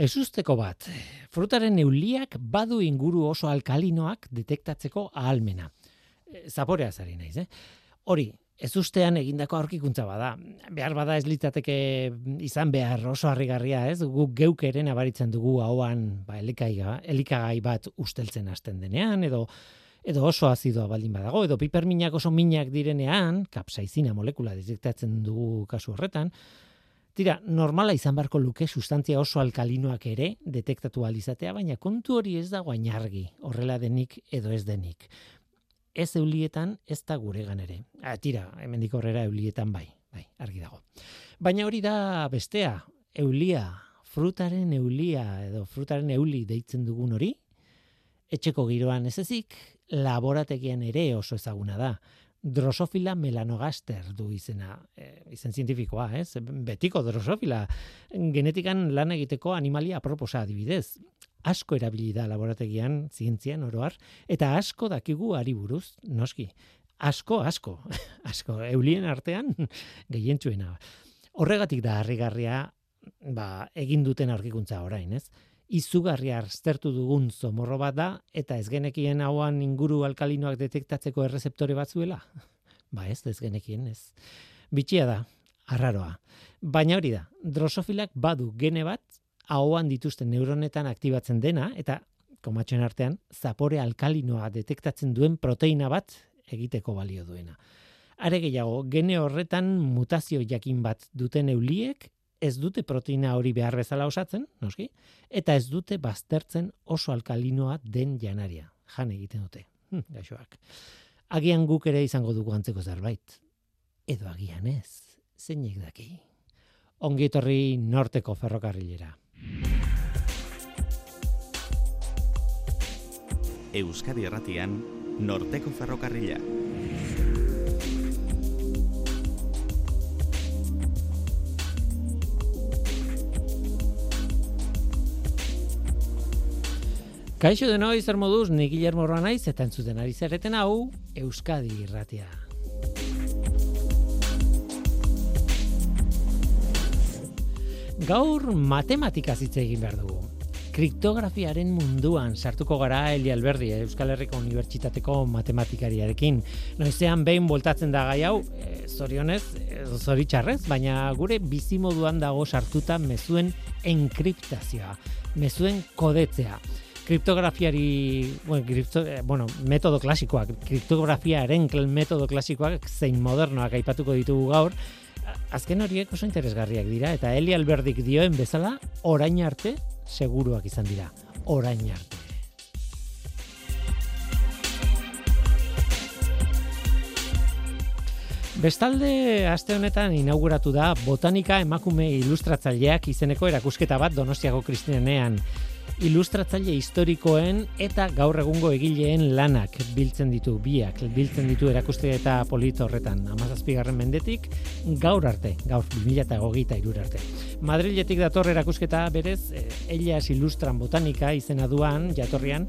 Ezusteko bat, frutaren euliak badu inguru oso alkalinoak detektatzeko ahalmena. E, zaporea zari naiz, eh? Hori, ez ustean egindako aurkikuntza bada. Behar bada ez litzateke izan behar oso harrigarria, ez? Guk geuk ere nabaritzen dugu hauan ba, elikagai bat usteltzen hasten denean, edo edo oso azidoa baldin badago, edo piperminak oso minak direnean, kapsaizina molekula detektatzen dugu kasu horretan, Tira, normala izan barko luke sustantzia oso alkalinoak ere detektatu alizatea, baina kontu hori ez dago ainargi, horrela denik edo ez denik. Ez eulietan, ez da gure ere. Ah, tira, hemendik horrera eulietan bai, bai, argi dago. Baina hori da bestea, eulia, frutaren eulia edo frutaren euli deitzen dugun hori, etxeko giroan ez ezik, laborategian ere oso ezaguna da. Drosofila melanogaster du izena, e, izen zientifikoa, ez? Betiko drosofila genetikan lan egiteko animalia aproposa adibidez. Asko erabili da laborategian, zientzian oroar eta asko dakigu ari buruz, noski. Asko, asko, asko eulien artean gehientsuena. Horregatik da harrigarria, ba, egin duten aurkikuntza orain, ez? Izugarri aztertu dugun zomorro bat da, eta ez genekien hauan inguru alkalinoak detektatzeko errezeptore batzuela? Ba ez, ez genekien, ez. Bitxia da, arraroa. Baina hori da, drosofilak badu gene bat, hauan dituzten neuronetan aktibatzen dena, eta komatxoen artean, zapore alkalinoa detektatzen duen proteina bat egiteko balio duena. Are gehiago, gene horretan mutazio jakin bat duten euliek ez dute proteina hori behar bezala osatzen, noski, eta ez dute baztertzen oso alkalinoa den janaria. Jan egiten dute, hm, gaixoak. Agian guk ere izango dugu antzeko zerbait. Edo agian ez, zeinek daki. Ongi etorri norteko ferrokarrilera. Euskadi Erratian, norteko ferrokarrilera. Kaixo de noi zer moduz, ni Guillermo naiz eta entzuten ari zereten hau Euskadi Irratia. Gaur matematika hitz egin behar dugu. Kriptografiaren munduan sartuko gara Eli Alberdi, Euskal Herriko Unibertsitateko matematikariarekin. Noizean behin voltatzen da gai hau, e, zorionez, e, zoritxarrez, baina gure bizimoduan dago sartuta mezuen enkriptazioa, mezuen kodetzea kriptografiari, bueno, kripto, eh, bueno, metodo klasikoak, kriptografiaren metodo klasikoak zein modernoak aipatuko ditugu gaur, azken horiek oso interesgarriak dira, eta Eli Alberdik dioen bezala, orain arte, seguruak izan dira, orain arte. Bestalde, aste honetan inauguratu da Botanika Emakume Ilustratzaileak izeneko erakusketa bat Donostiako Kristinenean ilustratzaile historikoen eta gaur egungo egileen lanak biltzen ditu biak, biltzen ditu erakuste eta polit horretan, amazazpigarren mendetik, gaur arte, gaur 2008 irur arte. Madriletik dator erakusketa berez, eh, Elias Ilustran Botanika izena duan, jatorrian,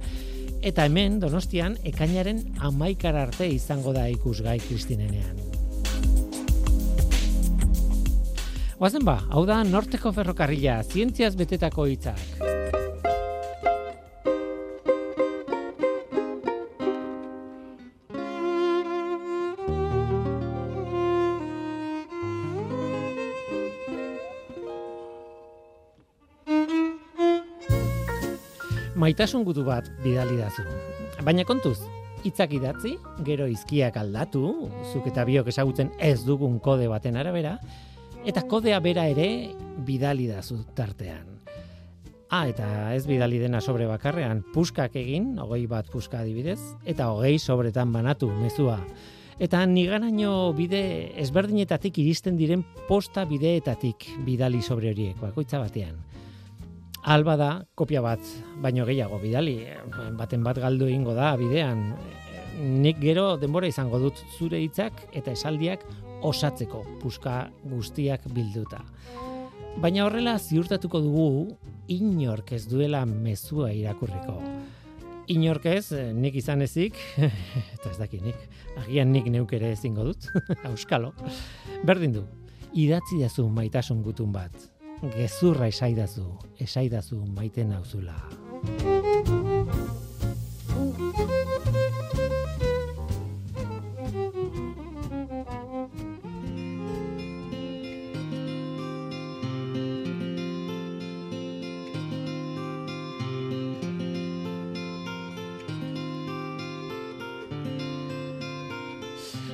eta hemen, donostian, ekainaren amaikar arte izango da ikusgai kristinenean. Oazen ba, hau da norteko ferrokarrila, zientziaz betetako hitzak. Maitasun gutu bat bidali dazu. Baina kontuz, hitzak idatzi, gero izkiak aldatu, zuk eta biok esagutzen ez dugun kode baten arabera, eta kodea bera ere bidali dazu tartean. Ah, eta ez bidali dena sobre bakarrean, puskak egin, hogei bat puska adibidez, eta hogei sobretan banatu, mezua. Eta niganaino bide ezberdinetatik iristen diren posta bideetatik bidali sobre horiek, bakoitza batean alba da kopia bat baino gehiago bidali baten bat galdu egingo da bidean. Nik gero denbora izango dut zure hitzak eta esaldiak osatzeko puska guztiak bilduta. Baina horrela ziurtatuko dugu inork ez duela mezua irakurriko. Inork ez nik izan ezik eta ez daki nik agian nik neuk ere ezingo dut auskalo. Berdin du idatzi dazu maitasun gutun bat gezurra esaidazu, esaidazu maite nauzula.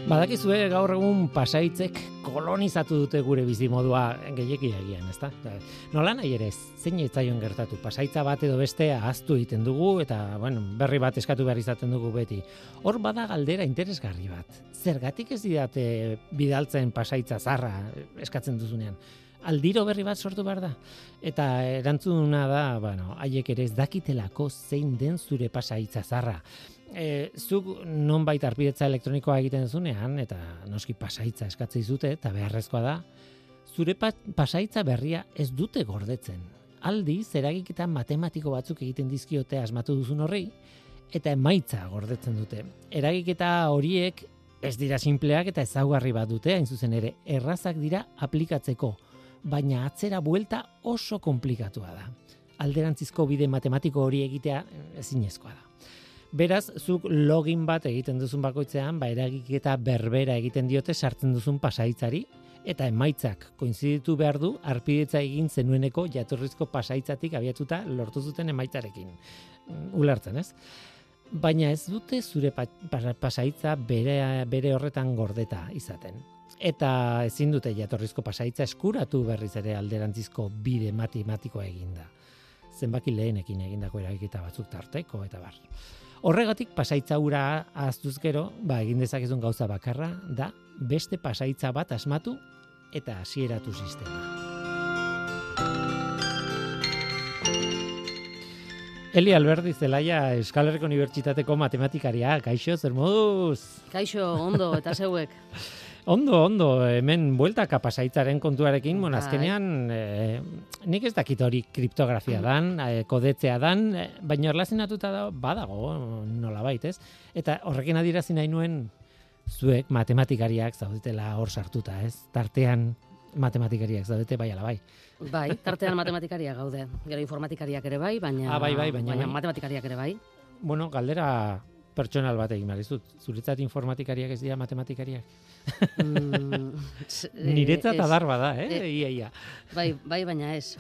Badakizue gaur egun pasaitzek kolonizatu dute gure bizimodua gehiegi egian, ezta? Nola nahi ere, zein etzaion gertatu? Pasaitza bat edo beste ahaztu egiten dugu eta, bueno, berri bat eskatu behar izaten dugu beti. Hor bada galdera interesgarri bat. Zergatik ez didate bidaltzen pasaitza zarra eskatzen duzunean? Aldiro berri bat sortu behar da. Eta erantzuna da, bueno, haiek ere ez dakitelako zein den zure pasaitza zarra e, zuk nonbait arpidetza elektronikoa egiten zunean, eta noski pasaitza eskatzei zute, eta beharrezkoa da, zure pasaitza berria ez dute gordetzen. Aldi, zeragiketa matematiko batzuk egiten dizkiote asmatu duzun horri, eta emaitza gordetzen dute. Eragiketa horiek ez dira simpleak eta ezaugarri bat dute, hain zuzen ere, errazak dira aplikatzeko, baina atzera buelta oso komplikatua da. Alderantzizko bide matematiko hori egitea ezinezkoa da. Beraz, zuk login bat egiten duzun bakoitzean, ba eragiketa berbera egiten diote sartzen duzun pasaitzari eta emaitzak koinziditu behar du arpidetza egin zenueneko jatorrizko pasaitzatik abiatuta lortu zuten emaitzarekin. Mm, ulertzen, ez? Baina ez dute zure pasaitza bere, bere horretan gordeta izaten. Eta ezin dute jatorrizko pasaitza eskuratu berriz ere alderantzizko bide matematikoa eginda. Zenbaki lehenekin egindako eragiketa batzuk tarteko eta bar. Horregatik pasaitza ura ahaztuz gero, ba, egin dezakezun gauza bakarra, da beste pasaitza bat asmatu eta hasieratu sistema. Eli Alberdi Zelaia Euskal Herriko Unibertsitateko matematikaria, kaixo, zer moduz? Kaixo, ondo, eta zeuek. Ondo, ondo, hemen buelta kapasaitzaren kontuarekin, bon, bai. azkenean, e, nik ez dakit hori kriptografia dan, e, kodetzea dan, e, baina erlazinatuta da, badago, nola baitez, eta horrekin adirazi nahi nuen, zuek matematikariak zaudetela hor sartuta, ez? Tartean matematikariak zaudete bai ala bai. Bai, tartean matematikariak gaude. Gero informatikariak ere bai, baina, ah, bai, bai, baina, baina bai. matematikariak ere bai. Bueno, galdera pertsonal bat egin behar dizut. Zuretzat informatikariak ez dira matematikariak. Mm, Niretzat adar bada, eh? E, ia, ia. Bai, bai, baina ez.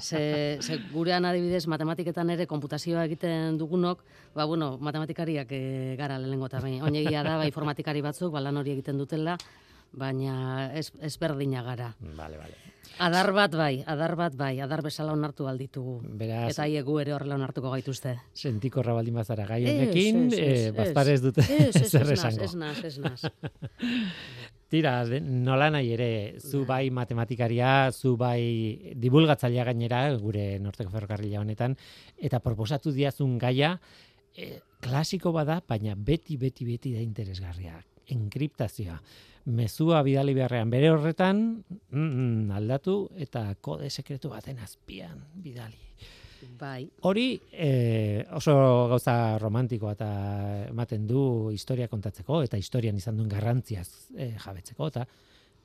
Ze, ze gurean adibidez matematiketan ere konputazioa egiten dugunok, ba, bueno, matematikariak e, gara lehenengo eta bai. Oinegia da, bai, informatikari batzuk, balan hori egiten dutela, baina ez, ez berdina gara. Vale, vale. Adar bat bai, adar bat bai, adar bezala onartu alditugu. Beraz, eta hiegu ere horrela onartuko gaituzte. Sentikorra baldin bazara gai honekin, eh, bazpare ez dute zer esango. Ez naz, ez naz. Tira, nola nahi ere, zu bai. bai matematikaria, zu bai divulgatzailea gainera, gure norteko ferrokarrila honetan, eta proposatu diazun gaia, eh, klasiko bada, baina beti, beti, beti da interesgarria. Enkriptazioa mezua bidali beharrean bere horretan mm, aldatu eta kode sekretu baten azpian bidali. Bai. Hori e, oso gauza romantikoa eta ematen du historia kontatzeko eta historian izan duen garrantziaz e, jabetzeko eta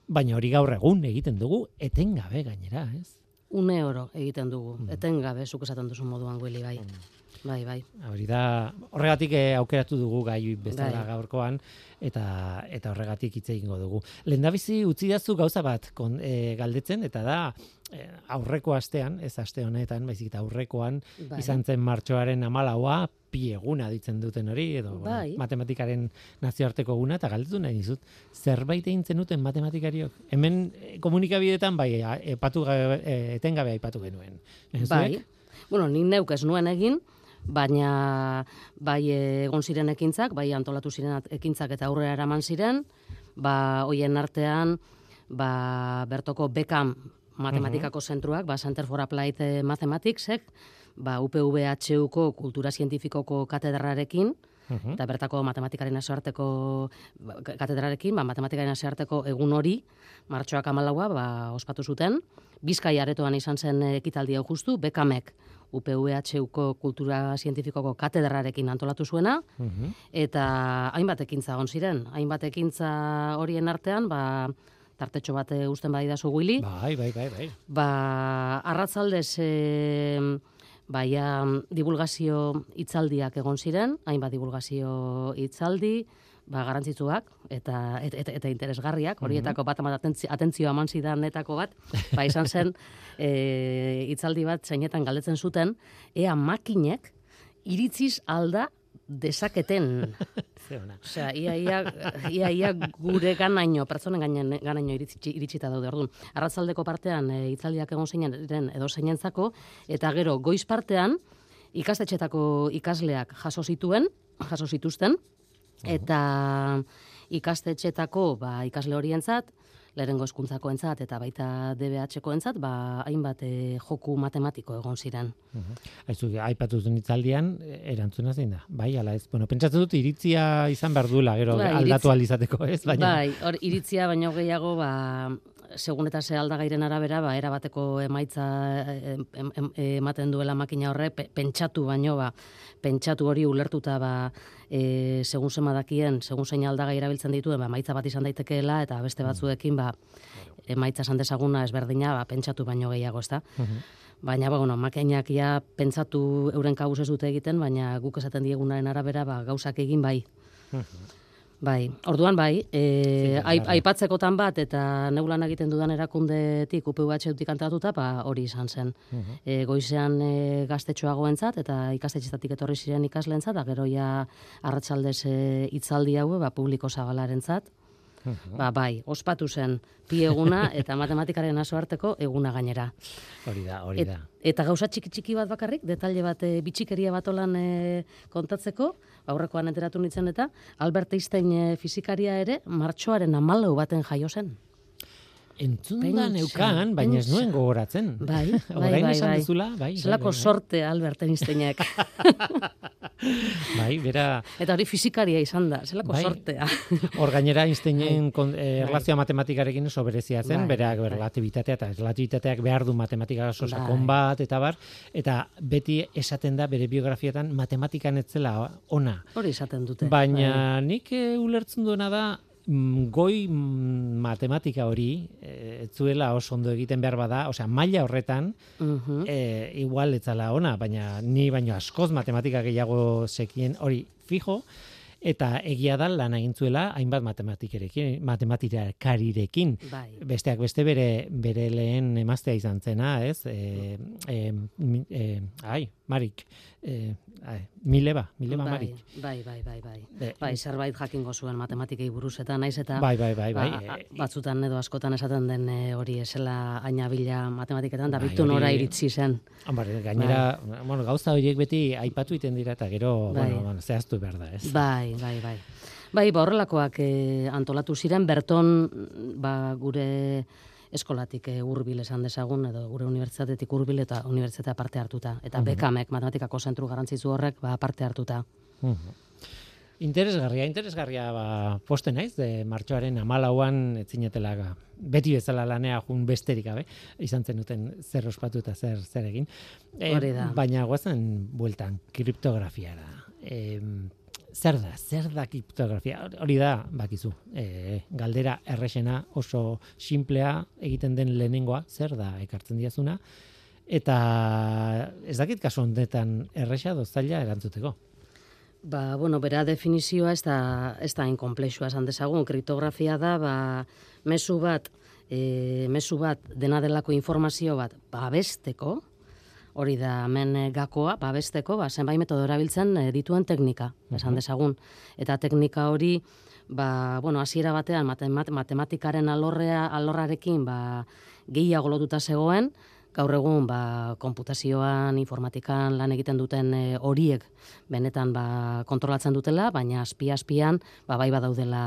baina hori gaur egun egiten dugu etengabe gainera, ez? Une oro egiten dugu, mm. etengabe, zuk esaten duzu moduan, Willy, bai. Mm. Bai, bai. Hori da, horregatik eh, aukeratu dugu gai bezala bai. gaurkoan, eta eta horregatik hitz egingo dugu. Lendabizi utzi dazu gauza bat kon, e, galdetzen, eta da, e, aurreko astean, ez aste honetan, baizik eta aurrekoan, bai. izan zen martxoaren amalaua, pieguna ditzen duten hori, edo bai. matematikaren nazioarteko guna, eta galdetu nahi dizut, zerbait egin zenuten matematikariok? Hemen komunikabidetan, bai, epatu, etengabe aipatu genuen. Bai, bueno, nik neuk ez nuen egin, baina bai egon ziren ekintzak, bai antolatu ziren ekintzak eta aurrera eraman ziren, ba hoien artean ba bertoko Bekam matematikako zentruak, ba Center for Applied Mathematicsek, ba UPVHUko kultura zientifikoko katedrarekin, eta bertako matematikaren nazioarteko ba, katedrarekin, ba, matematikaren nazioarteko egun hori, martxoak amalaua, ba, ospatu zuten, Bizkai aretoan izan zen ekitaldi hau justu, bekamek UPVHUko kultura zientifikoko katedrarekin antolatu zuena, eta hainbat ekintza on ziren. Hainbat ekintza horien artean, ba, tartetxo bat eh, usten bai dazu guili. Bai, bai, bai, bai. Ba, arratzaldez, e, baia divulgazio hitzaldiak egon ziren, hainbat divulgazio hitzaldi, ba, garantzitsuak eta, eta, eta, eta interesgarriak, horietako bat amat atentzio, atentzioa eman zidanetako bat, ba, izan zen e, hitzaldi bat zeinetan galdetzen zuten, ea makinek iritziz alda desaketen. Osea, ia, ia, ia, ia gure ganaino, pertsonen gainen, ganaino iritsi, iritsita daude orduan. Arratzaldeko partean e, hitzaldiak egon zeinen edo zeinentzako, eta gero goiz partean ikastetxetako ikasleak jaso zituen, jaso zituzten, eta ikastetxetako ba, ikasle horientzat, lehenengo eskuntzakoentzat eta baita DBH-koentzat, ba, hainbat eh, joku matematiko egon ziren. Aizu, aipatu duen itzaldian, e, erantzuna zein da. Bai, ala ez. Bueno, pentsatzen dut iritzia izan behar duela, gero Bai, aldatu iritzi- alizateko, ez? Baina, Bai, hor iritzia baino gehiago, ba, segun eta ze aldagairen arabera, ba, erabateko emaitza em, em, em, ematen duela makina horre, pe- pentsatu baino, ba, pentsatu hori ulertuta, ba, e, segun zema dakien, segun zein aldagai erabiltzen dituen, ba, emaitza bat izan daitekeela, eta beste batzuekin, ba, emaitza esan desaguna ezberdina, ba, pentsatu baino gehiago, ezta? Baina, ba, bueno, makinak ja pentsatu euren kabuz ez dute egiten, baina guk esaten diegunaren arabera, ba, gauzak egin bai. Bai, orduan bai, e, aip, aipatzekotan bat eta neulan egiten dudan erakundetik UPUH-etik antolatuta, ba, hori izan zen. e, goizean e, gaztetxoagoentzat eta ikastetxetatik etorri ziren ikasleentzat, da gero ja arratsaldez e, hitzaldi hau ba, publiko zabalarentzat. Ba, bai, ospatu zen pi eguna eta matematikaren aso arteko eguna gainera. hori da, hori da. Eta gauza txiki txiki bat bakarrik, detalle bat, e, bitxikeria bat olan e, kontatzeko, aurrekoan enteratu nintzen eta, Albert Einstein e, fizikaria ere, martxoaren amalau baten jaio zen. Entzun da Pentsa, neukan, baina ez nuen gogoratzen. Bai, bai, Orain bai, esan bai. duzula, bai. bai, Zelako bai, bai. sorte Albert Einsteinek. Bai, bera, eta hori fizikaria izan da, zelako Bai. sortea. hor gainera Einsteinen kon, eh, erlazioa matematikarekin oso berezia zen, Bai, berak bai. eta relatibitateak behar du matematika oso Bai. sakon bat, eta bar, eta beti esaten da bere biografietan matematikan etzela ona. hori esaten dute. Baina nik eh, ulertzen duena da, goi mm, matematika hori, eh, ez zuela oso ondo egiten behar bada, osea, maila horretan. Mhm. e, igual etzala ona, baina ni baino askoz matematika gehiago sekien hori fijo, eta egia da lan egin zuela hainbat matematikerekin, matematikarirekin. Bai. Besteak beste bere bere lehen emaztea izan zena, ez? E, e, e, ai, Marik. E, ai, Mileba, Mileba bai, Marik. bai, bai, bai, bai. E, Bai, zerbait jakingo zuen matematikei buruz eta naiz eta Bai, bai, bai, bai. ba, E, batzutan edo askotan esaten den e, hori esela aina bila da Bai, bitu nora iritsi zen. Hombre, gainera, bueno, gauza horiek beti aipatu egiten dira eta gero, Bai. bueno, bueno, zehaztu behar da, ez? Bai, bai, bai. Bai, ba, horrelakoak e, antolatu ziren, berton ba, gure eskolatik e, hurbil esan dezagun, edo gure unibertsitatetik hurbil eta unibertsitatea parte hartuta. Eta bekamek, matematikako zentru garrantzitsu horrek, ba, parte hartuta. Mhm. Interesgarria, interesgarria ba, poste naiz, de martxoaren amalauan etzinetela beti bezala lanea jun besterik gabe, izan zenuten zer ospatu eta zer zer egin. E, Hori da. Baina guazen bueltan, kriptografiara. E, zer da, zer da kriptografia? Hori da, bakizu, e, galdera errexena oso simplea egiten den lehenengoa, zer da ekartzen diazuna, eta ez dakit kasu honetan erresa doztaila erantzuteko. Ba, bueno, bera definizioa ez da, ez da inkomplexua esan dezagun. Kriptografia da, ba, mezu bat, e, mezu bat dena delako informazio bat babesteko, hori da hemen eh, gakoa, babesteko, ba, zenbait metodo erabiltzen eh, dituen teknika, esan dezagun. Eta teknika hori, ba, bueno, hasiera batean matemat, matematikaren alorrea, alorrarekin ba, gehiago lotuta zegoen, gaur egun ba, konputazioan, informatikan lan egiten duten e, horiek benetan ba, kontrolatzen dutela, baina azpi-azpian ba, bai badaudela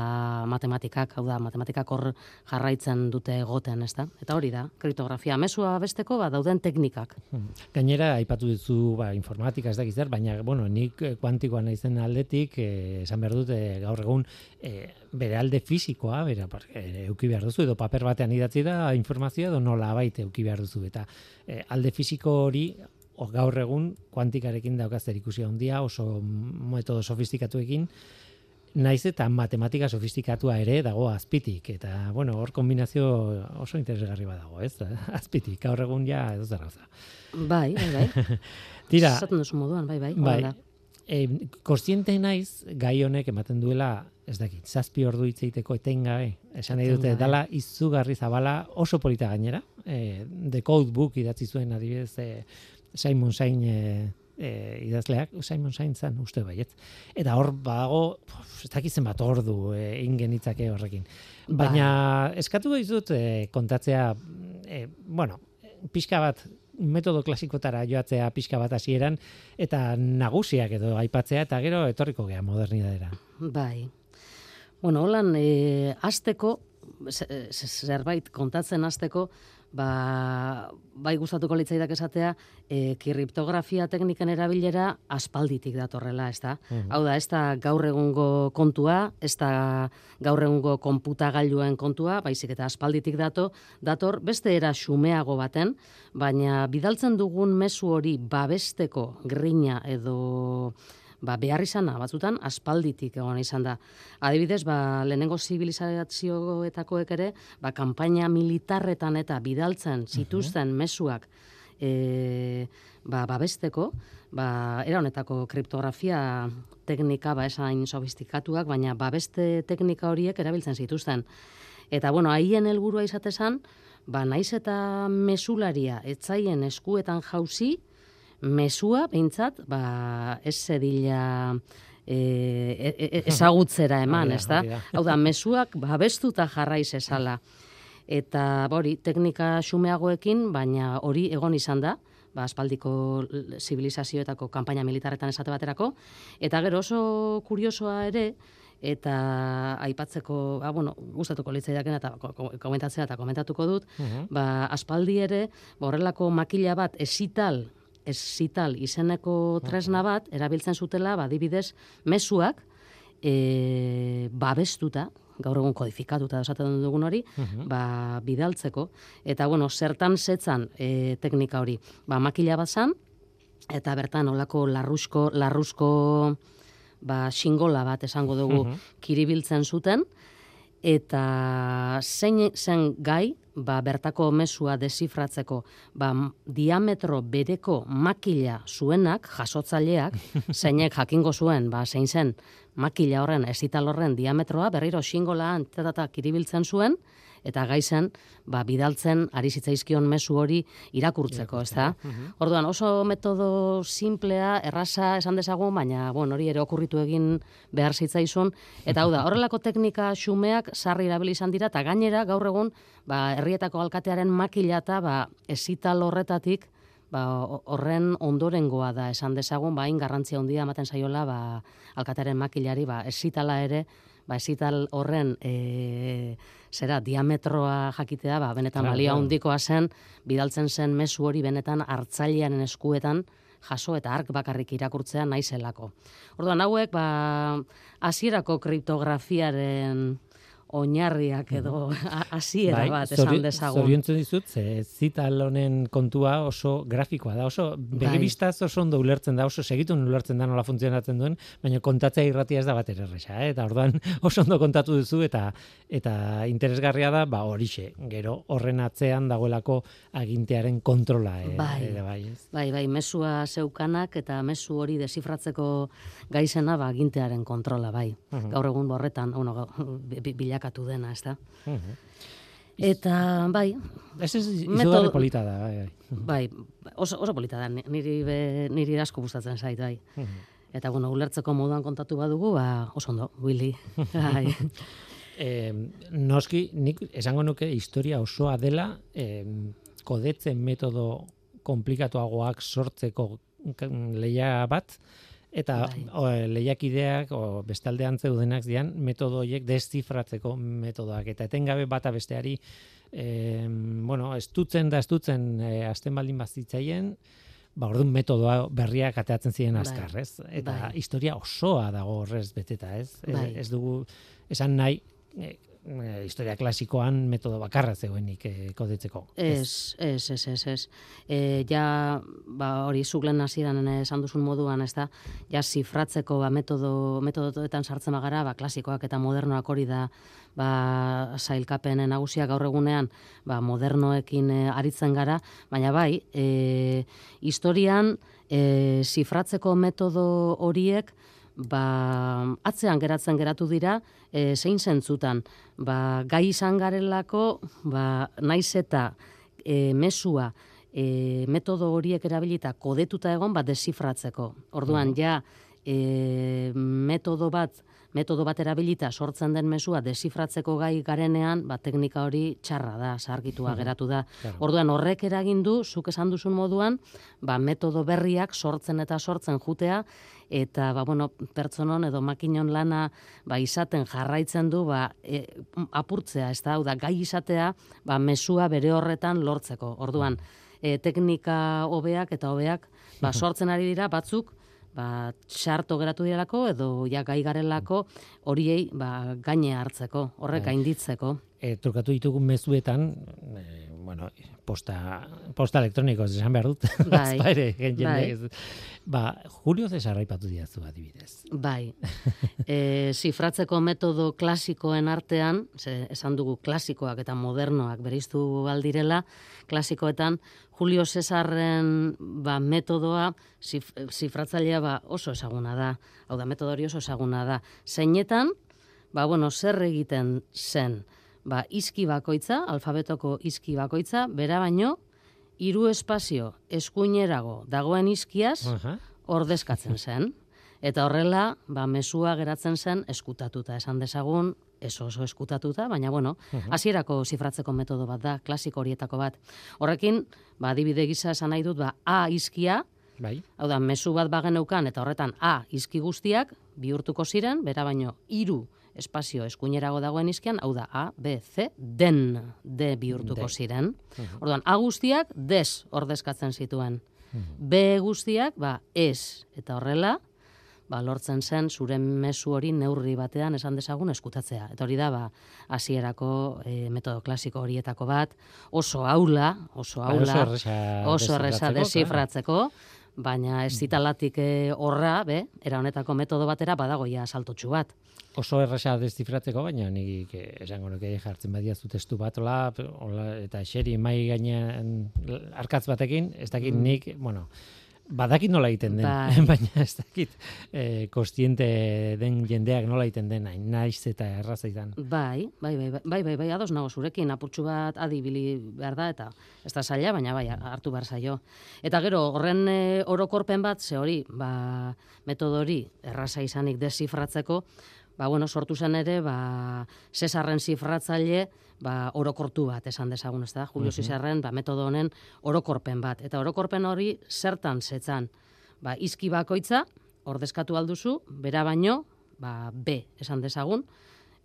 matematikak, hau da, matematikak hor jarraitzen dute egoten, ez da? Eta hori da, kriptografia mesua besteko ba, dauden teknikak. Hmm. Gainera, aipatu duzu ba, informatika ez dakiz baina bueno, nik eh, kuantikoa naizen aldetik, eh, esan behar dut eh, gaur egun eh, bere alde fisikoa, bera, par, eh, euki behar duzu, edo paper batean idatzi da informazioa, edo nola baita euki behar duzu. Eta eh, alde fisiko hori o, gaur egun kuantikarekin daukaz ikusi handia, oso metodo sofistikatuekin, naiz eta matematika sofistikatua ere dago azpitik eta bueno, hor kombinazio oso interesgarri badago, ez? Azpitik, gaur egun ja edo zer gauza. Bai, bai, bai. Tira, Esaten duzu moduan, bai, bai. bai. E, naiz gai honek ematen duela, ez dakit, zazpi ordu hitz egiteko etengabe. Esan nahi dute, dala izugarri zabala oso polita gainera. E, The Code Book idatzi zuen adibidez e, Simon Sain e, e, idazleak, Simon Sain zan, uste baiet. Eta hor badago, ez dakit zenbat ordu e, ingen itzake horrekin. Baina eskatu dizut e, kontatzea, e, bueno, pixka bat metodo klasikotara joatzea pixka bat hasieran eta nagusiak edo aipatzea eta gero etorriko gea modernidadera. Bai. Bueno, holan, e, azteko, ze- ze- zerbait kontatzen azteko, ba, bai gustatuko litzaidak esatea, e, kriptografia tekniken erabilera aspalditik datorrela, ez da? Mhm. Hau da, ez da gaur egungo kontua, ez da gaur egungo konputagailuen kontua, baizik eta aspalditik dato, dator beste era xumeago baten, baina bidaltzen dugun mezu hori babesteko grina edo ba, behar izana, batzutan aspalditik egon izan da. Adibidez, ba, lehenengo zibilizazioetakoek ere, ba, kanpaina militarretan eta bidaltzen zituzten mezuak e, ba, babesteko, ba, era honetako kriptografia teknika, ba, esain sofistikatuak, baina babeste teknika horiek erabiltzen zituzten. Eta, bueno, haien helburua izatezan, ba, naiz eta mesularia etzaien eskuetan jauzi, mesua, behintzat, ba, ez zedila e, e, e, ezagutzera eman, ez da? Hau da, mesuak babestuta jarraiz esala. Eta ba, hori, teknika xumeagoekin, baina hori egon izan da, ba, aspaldiko zibilizazioetako kanpaina militarretan esate baterako. Eta gero oso kuriosoa ere, eta aipatzeko, ba, bueno, gustatuko litzaidaken eta ko- ko- komentatzea eta komentatuko dut, ba, aspaldi ere, ba, horrelako makila bat esital, esital izeneko tresna bat, erabiltzen zutela, ba, adibidez, mezuak, e, babestuta, gaur egun kodifikatuta esaten dugun hori, ba, bidaltzeko. Eta, bueno, zertan zetzan e, teknika hori. Ba, makila bat zan, eta bertan olako larrusko, larrusko ba, xingola bat esango dugu kiribiltzen zuten, eta zein zen gai, ba, bertako mesua desifratzeko, ba, diametro bereko makila zuenak, jasotzaileak, zeinek jakingo zuen, ba, zein zen makila horren, esital horren diametroa, berriro xingolaan tatata kiribiltzen zuen, eta gai zen, ba, bidaltzen ari zitzaizkion mezu hori irakurtzeko, ez da? Orduan, oso metodo simplea, erraza esan dezagun, baina, bueno, hori ere okurritu egin behar zitzaizun, eta hau da, horrelako teknika xumeak sarri erabili izan dira, eta gainera, gaur egun, ba, herrietako alkatearen makila eta, ba, esital horretatik, ba, ho- horren ondorengoa da. Esan dezagun, ba, hain garrantzia handia ematen zaiola, ba, alkatearen makilari, ba, esitala ere, ba, esital horren, e, zera, diametroa jakitea, ba, benetan claro. handikoa zen, bidaltzen zen mezu hori benetan hartzailearen eskuetan, jaso eta ark bakarrik irakurtzea naizelako. Orduan hauek ba hasierako kriptografiaren oinarriak edo hasiera bat esan zori- dezagun. Zoriontzen dizut, ze zital honen kontua oso grafikoa da, oso begibistaz oso ondo ulertzen da, oso segitun ulertzen da nola funtzionatzen duen, baina kontatzea irratia ez da bat erresa, eh? eta orduan oso ondo kontatu duzu eta eta interesgarria da, ba horixe, gero horren atzean dagoelako agintearen kontrola, eh? Bai. ere bai, ez? Bai, bai, mesua zeukanak eta mesu hori desifratzeko gaizena ba agintearen kontrola, bai. Gaur egun horretan, bueno, gau- bi- bi- bilakatu dena, ez da. Mhm. Eta, bai, Ez ez Metodo- izugarri polita da, bai, bai. bai, oso, oso polita da, ni- niri, be, niri asko gustatzen zait, bai. Eta, bueno, ulertzeko moduan kontatu badugu, ba, oso ondo, Willy. Bai. Eh, noski, nik esango nuke historia osoa dela eh, kodetzen metodo komplikatuagoak sortzeko k- leia bat, eta Bai. o, lehiakideak o bestaldean zeudenak zian metodo horiek deszifratzeko metodoak eta etengabe bata besteari eh, bueno, estutzen da estutzen eh, azten baldin bazitzaien ba orduan metodoa berriak ateatzen ziren Bai. azkar, ez? Eta Bai. historia osoa dago horrez beteta, ez? Ez- Bai. Ez dugu esan nahi eh, eh, historia klasikoan metodo bakarra zegoenik eh, kodetzeko. Ez, ez, ez, ez, ez. E, ja, ba, hori zuglen hasieran esan duzun moduan, ez da, ja, zifratzeko ba, metodo, metodoetan sartzen bagara, ba, klasikoak eta modernoak hori da, ba, sailkapen nagusiak gaur egunean, ba, modernoekin e, aritzen gara, baina bai, e, historian, e, zifratzeko metodo horiek, ba, atzean geratzen geratu dira, e, zein zentzutan, ba, gai izan garelako, ba, naiz eta e, mesua, e, metodo horiek erabilita kodetuta egon, ba, desifratzeko. Orduan, ja, e, metodo bat, metodo bat erabilita sortzen den mesua desifratzeko gai garenean, ba, teknika hori txarra da, sargitua geratu da. Orduan horrek eragin du, zuk esan duzun moduan, ba, metodo berriak sortzen eta sortzen jutea, eta ba, bueno, pertsonon edo makinon lana ba, izaten jarraitzen du ba, e, apurtzea, ez da, da, gai izatea ba, mesua bere horretan lortzeko. Orduan, e, teknika hobeak eta hobeak ba, sortzen ari dira batzuk, ba, txarto geratu direlako edo ja gai garelako horiei ba, gaine hartzeko, horrek bai. gainditzeko. E, trukatu ditugun mezuetan, e, bueno, posta, posta elektroniko esan behar dut. Bai, bai. Ba, Julio Cesar aipatu diazu adibidez. Bai, e, zifratzeko metodo klasikoen artean, ze, esan dugu klasikoak eta modernoak beriztu aldirela, klasikoetan Julio Cesarren ba, metodoa zif, zifratzailea ba, oso ezaguna da, hau da, metodori oso ezaguna da. Zeinetan, ba, bueno, zer egiten zen, ba, izki bakoitza, alfabetoko izki bakoitza, bera baino, hiru espazio eskuinerago dagoen izkiaz, ordezkatzen zen. Eta horrela, ba, mesua geratzen zen eskutatuta esan dezagun, ez oso eskutatuta, baina bueno, hasierako zifratzeko metodo bat da, klasiko horietako bat. Horrekin, ba, adibide gisa esan nahi dut, ba, A izkia, bai. hau da, mesu bat bageneukan, eta horretan A izki guztiak, bihurtuko ziren, bera baino, hiru espazio eskuinerago dagoen izkian, hau da, A, B, C, den, D bihurtuko ziren. Orduan, A guztiak, des ordezkatzen zituen. B guztiak, ba, ez, eta horrela, ba, lortzen zen zure mezu hori neurri batean esan dezagun eskutatzea. Eta hori da, ba, hasierako e, metodo klasiko horietako bat, oso aula, oso ba, aula, oso erresa desifratzeko, baina ez zitalatik e, horra, be, era honetako metodo batera badagoia saltotxu bat. Oso erresa desifratzeko, baina nik esango nuke jartzen badia zu testu bat, ola, ola, eta xeri mai gainean arkatz batekin, ez dakit mm. nik, bueno, badakit nola egiten den, bai. baina ez dakit e, kostiente den jendeak nola egiten den, hain naiz eta erraza izan. Bai, bai, bai, bai, bai, bai, ados nago zurekin, apurtxu bat adibili behar da, eta ez da zaila, baina bai, hartu behar zaio. Eta gero, horren e, orokorpen bat, ze hori, ba, metodori erraza izanik desifratzeko, ba, bueno, sortu zen ere, ba, Cesarren zifratzaile, ba, orokortu bat esan dezagun, ez da? Julio mm ba, metodo honen orokorpen bat. Eta orokorpen hori zertan zetzan? Ba, izki bakoitza, ordezkatu alduzu, bera baino, ba, B esan dezagun,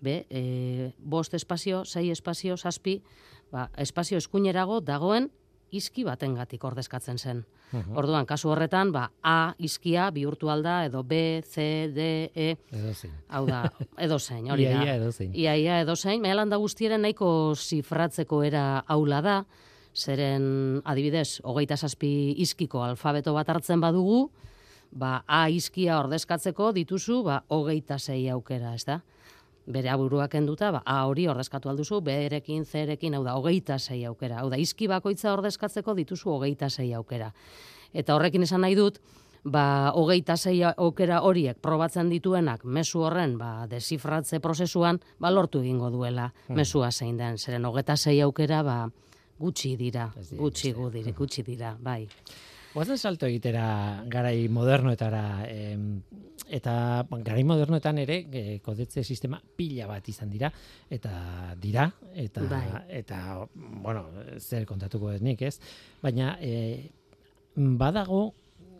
B, e, bost espazio, sei espazio, zazpi, ba, espazio eskuinerago dagoen izki batengatik ordezkatzen zen. Orduan, kasu horretan, ba, A izkia bihurtu alda, edo B, C, D, E. Edo zein. Hau da, edo zein, hori da. Ia, ia, edo zein. Ia, ia, edo zein. Mehalanda guztieren nahiko zifratzeko era aula da, zeren adibidez, hogeita zazpi izkiko alfabeto bat hartzen badugu, ba, A izkia ordezkatzeko dituzu, ba, hogeita zei aukera, ez da? Bere aburuak enduta, ba, A hori ordezkatu alduzu, B erekin, C erekin, hau da, hogeita zei aukera. Hau da, izki bakoitza ordezkatzeko dituzu hogeita zei aukera. Eta horrekin esan nahi dut, ba, hogeita zei aukera horiek probatzen dituenak mesu horren ba, desifratze prozesuan, ba, lortu egingo duela hmm. mesua zein den. Zeren hogeita zei aukera, ba, gutxi dira, gutxi, gutxi, gutxi dira, bai. Guazen salto egitera garai modernoetara, eta garai modernoetan ere e, kodetze sistema pila bat izan dira, eta dira, eta, bai. eta bueno, zer kontatuko ez nik ez, baina e, badago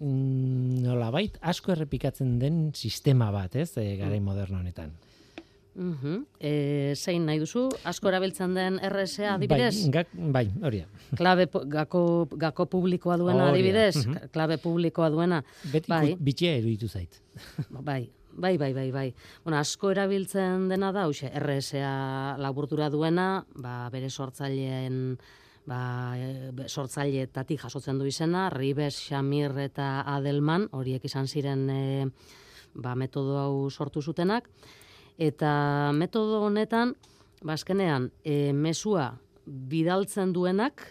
mm, nolabait asko errepikatzen den sistema bat, ez, e, garai mm. moderno honetan. Mhm. Eh, zein nahi duzu? Asko erabiltzen den RSA adibidez? Bai, bai, hori Klabe gako, gako publikoa duena adibidez? Mm Klabe publikoa duena. Beti bai. bitxia eruditu zait. bai, bai, bai, bai, bai. Bueno, asko erabiltzen dena da, hoxe, RSA laburtura duena, ba, bere sortzaileen ba, e, sortzaileetatik jasotzen du izena, Ribes, Xamir eta Adelman, horiek izan ziren e, ba, metodo hau sortu zutenak. Eta metodo honetan, bazkenean, ba, e, mesua bidaltzen duenak,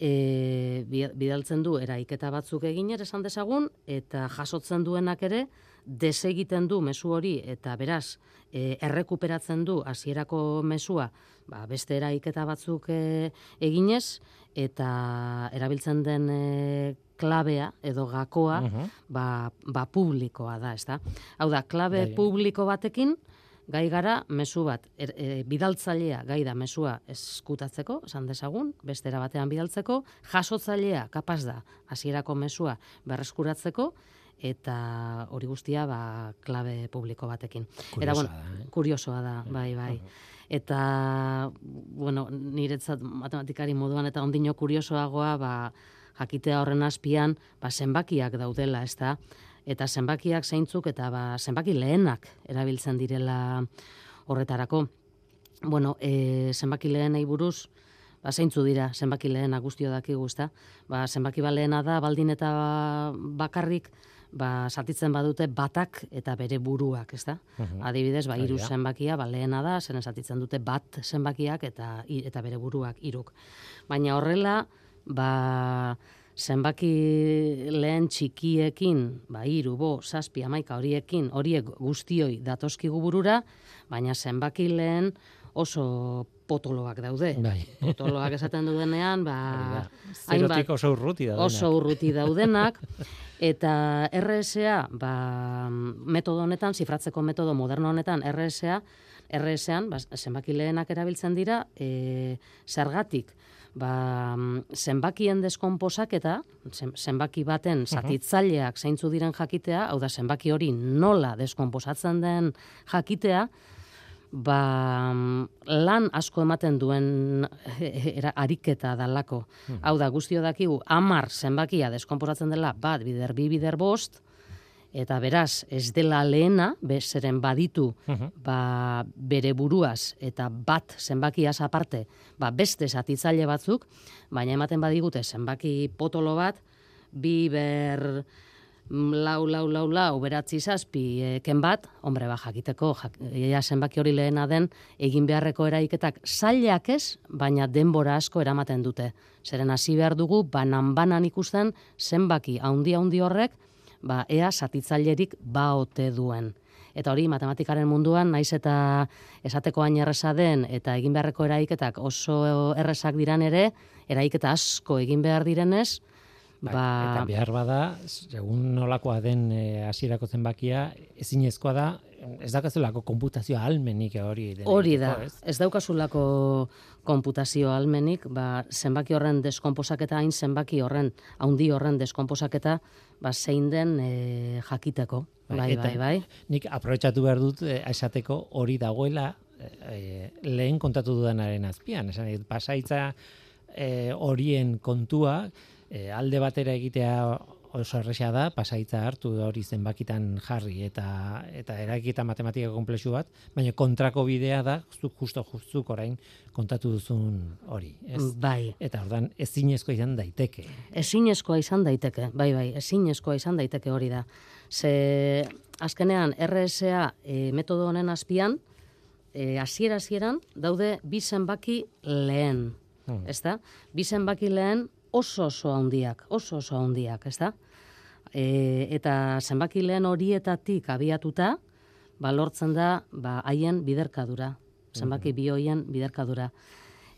e, bidaltzen du eraiketa batzuk egin ere esan dezagun, eta jasotzen duenak ere, desegiten du mesu hori, eta beraz, e, errekuperatzen du hasierako mesua, ba, beste eraiketa batzuk e, eginez, eta erabiltzen den e, klabea edo gakoa, ba, ba publikoa da, ez da? Hau da, klabe bai. publiko batekin, gai gara mezu bat, er, e, bidaltzailea gai da mesua eskutatzeko, esan dezagun, bestera batean bidaltzeko, jasotzailea kapaz da hasierako mesua berreskuratzeko, eta hori guztia ba, klabe publiko batekin. Kuriosoa eta, bueno, da, eh? Kuriosoa da, bai, bai. Eta, bueno, niretzat matematikari moduan eta ondino kuriosoagoa, ba, jakitea horren azpian, ba, zenbakiak daudela, ez da? Eta zenbakiak zeintzuk eta ba, zenbaki lehenak erabiltzen direla horretarako. Bueno, e, zenbaki lehenei buruz, ba, zeintzu dira zenbaki lehenak guztio dakigu, ezta? Ba, zenbaki balena da, baldin eta bakarrik, ba, satitzen badute batak eta bere buruak, ezta? Uh Adibidez, ba, iru zenbakia, ba, lehena da, zen satitzen dute bat zenbakiak eta, eta bere buruak iruk. Baina horrela, ba, zenbaki lehen txikiekin, ba, iru, bo, zazpi, amaika horiekin, horiek guztioi datoskigu burura, baina zenbaki lehen oso potoloak daude. Bai. Potoloak esaten dudenean, ba, hainbat, oso urruti daudenak. Oso urruti daudenak. Eta RSA, ba, metodo honetan, zifratzeko metodo moderno honetan, RSA, RSAan, ba, zenbaki lehenak erabiltzen dira, e, zergatik, ba, zenbakien deskonposak eta zenbaki baten zatitzaileak zeintzu diren jakitea, hau da zenbaki hori nola deskonposatzen den jakitea, ba, lan asko ematen duen era, ariketa dalako. Hau da, guztio dakigu, amar zenbakia deskonposatzen dela, bat, bider, bi, bider, bost, eta beraz ez dela lehena, bezeren baditu ba, bere buruaz eta bat zenbakiaz aparte, ba, beste zatitzaile batzuk, baina ematen badigute zenbaki potolo bat, bi ber mm, lau, lau, lau, lau, beratzi zazpi eken bat, hombre, ba, jakiteko, jak, zenbaki hori lehena den, egin beharreko eraiketak zailak ez, baina denbora asko eramaten dute. Zeren hasi behar dugu, banan-banan ikusten, zenbaki haundi-haundi horrek, ba, ea satitzailerik baote duen. Eta hori, matematikaren munduan, naiz eta esateko hain erresa den, eta egin beharreko eraiketak oso erresak diran ere, eraiketa asko egin behar direnez, ba... Eta behar bada, segun nolakoa den e, hasierako zenbakia, ezinezkoa da, ez daukazulako konputazio almenik hori. Hori da, ez, ez daukazulako konputazio almenik, ba, zenbaki horren deskomposaketa hain zenbaki horren, haundi horren deskomposaketa, ba, zein den e, jakiteko. Bai, bai, bai, bai. Nik aprobetsatu behar dut e, esateko hori dagoela e, lehen kontatu dudanaren azpian. Esan, pasaitza e, horien kontua, e, alde batera egitea oso erresa da, pasaitza hartu hori zenbakitan jarri eta eta erakita matematika komplexu bat, baina kontrako bidea da, zuk justo justuk orain kontatu duzun hori, ez? Bai. Eta ordan ezinezkoa izan daiteke. Ezinezkoa izan daiteke, bai, bai, ezinezkoa izan daiteke hori da. Ze azkenean RSA e, metodo honen azpian, e, hasiera hasieran daude bi zenbaki lehen, hmm. ezta? Bi zenbaki lehen oso oso handiak, oso oso handiak, ezta? E, eta zenbaki lehen horietatik abiatuta, ba, lortzen da ba, haien biderkadura, zenbaki mm bioien biderkadura.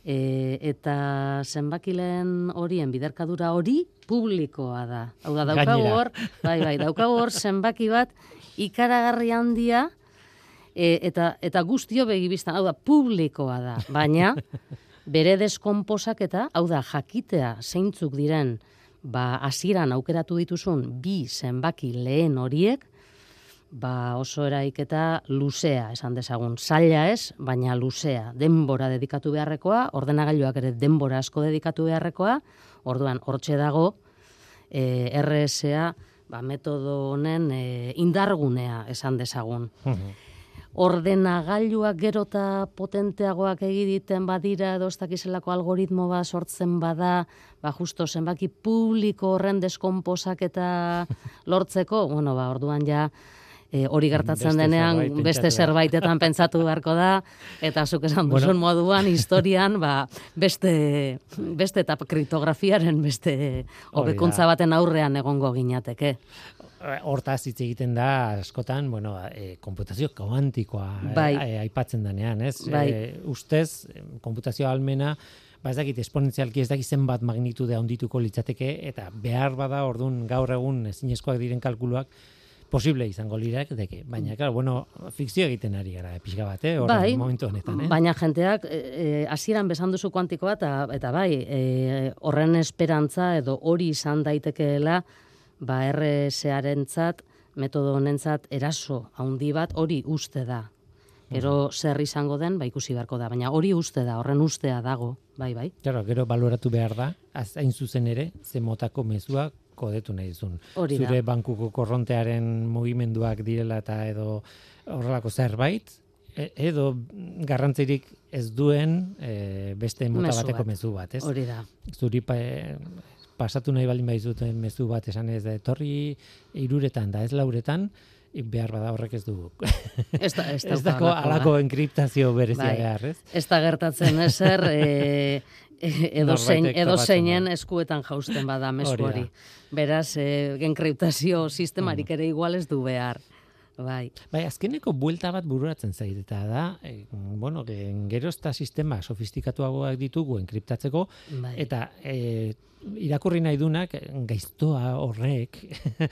E, eta zenbaki lehen horien biderkadura hori publikoa da. Hau da, daukagu hor, bai, bai, daukagu hor zenbaki bat ikaragarri handia, e, eta, eta guztio begibiztan, hau da, publikoa da, baina bere deskomposak hau da, jakitea zeintzuk diren, ba, hasieran aukeratu dituzun bi zenbaki lehen horiek, ba, oso eraiketa luzea, esan dezagun. Zaila ez, baina luzea. Denbora dedikatu beharrekoa, ordenagailuak ere denbora asko dedikatu beharrekoa, orduan, hortxe dago, e, RSA ba, metodo honen e, indargunea esan dezagun. Ordenagailuak gero eta potenteagoak egiditen badira edo ez dakizelako algoritmo bat sortzen bada, ba justo zenbaki publiko horren deskonposak eta lortzeko, bueno, ba orduan ja e, hori gertatzen Beste denean zerbait beste zerbaitetan pentsatu beharko da eta zuk esan duzun Bueno. moduan historian ba, beste beste eta kriptografiaren beste hobekuntza baten aurrean egongo ginateke. Hortaz hitz egiten da askotan, bueno, e, konputazio kuantikoa e, Bai. e, aipatzen denean, ez? Bai. E, ustez, konputazio almena, ba ez dakit esponentzialki ez dakit zenbat magnitude handituko litzateke eta behar bada ordun gaur egun ezinezkoak diren kalkuluak posible izango lirak deke. Baina, claro, bueno, fikzio egiten ari gara, eh, pixka bat, eh, horren Bai, momentu honetan, eh? Baina jenteak e, e, hasieran besan duzu kuantikoa eta eta bai, e, horren esperantza edo hori izan daitekeela ba RSarentzat metodo honentzat eraso handi bat hori uste da. Gero zer izango den, ba ikusi beharko da, baina hori uste da, horren ustea dago, bai, bai. Claro, gero baloratu behar da, hain zuzen ere, ze motako mezua kodetu nahi duzun. Zure bankuko korrontearen mugimenduak direla eta edo horrelako zerbait, e- edo garrantzirik ez duen e, beste mota Mezu bateko bat. mezu bat, ez? Hori da. Zuri pa, e, pasatu nahi baldin baizuten mezu bat esan ez da etorri iruretan da ez lauretan, behar bada horrek ez du. Ez da, ez, ez dauka dako alako enkriptazio berezia Bai. behar, ez? Ez da gertatzen ezer, e, edo zein, edo zeinen eskuetan jausten bada mezu da. hori. Beraz, e, enkriptazio sistemarik ere igual ez du behar. Bai, Bai, azkeneko buelta bat bururatzen zait eta da, e, bueno, ge- gero ezta sistema sofistikatuagoak ditugu enkriptatzeko bai. eta e, irakurri nahi dunak gaiztoa horrek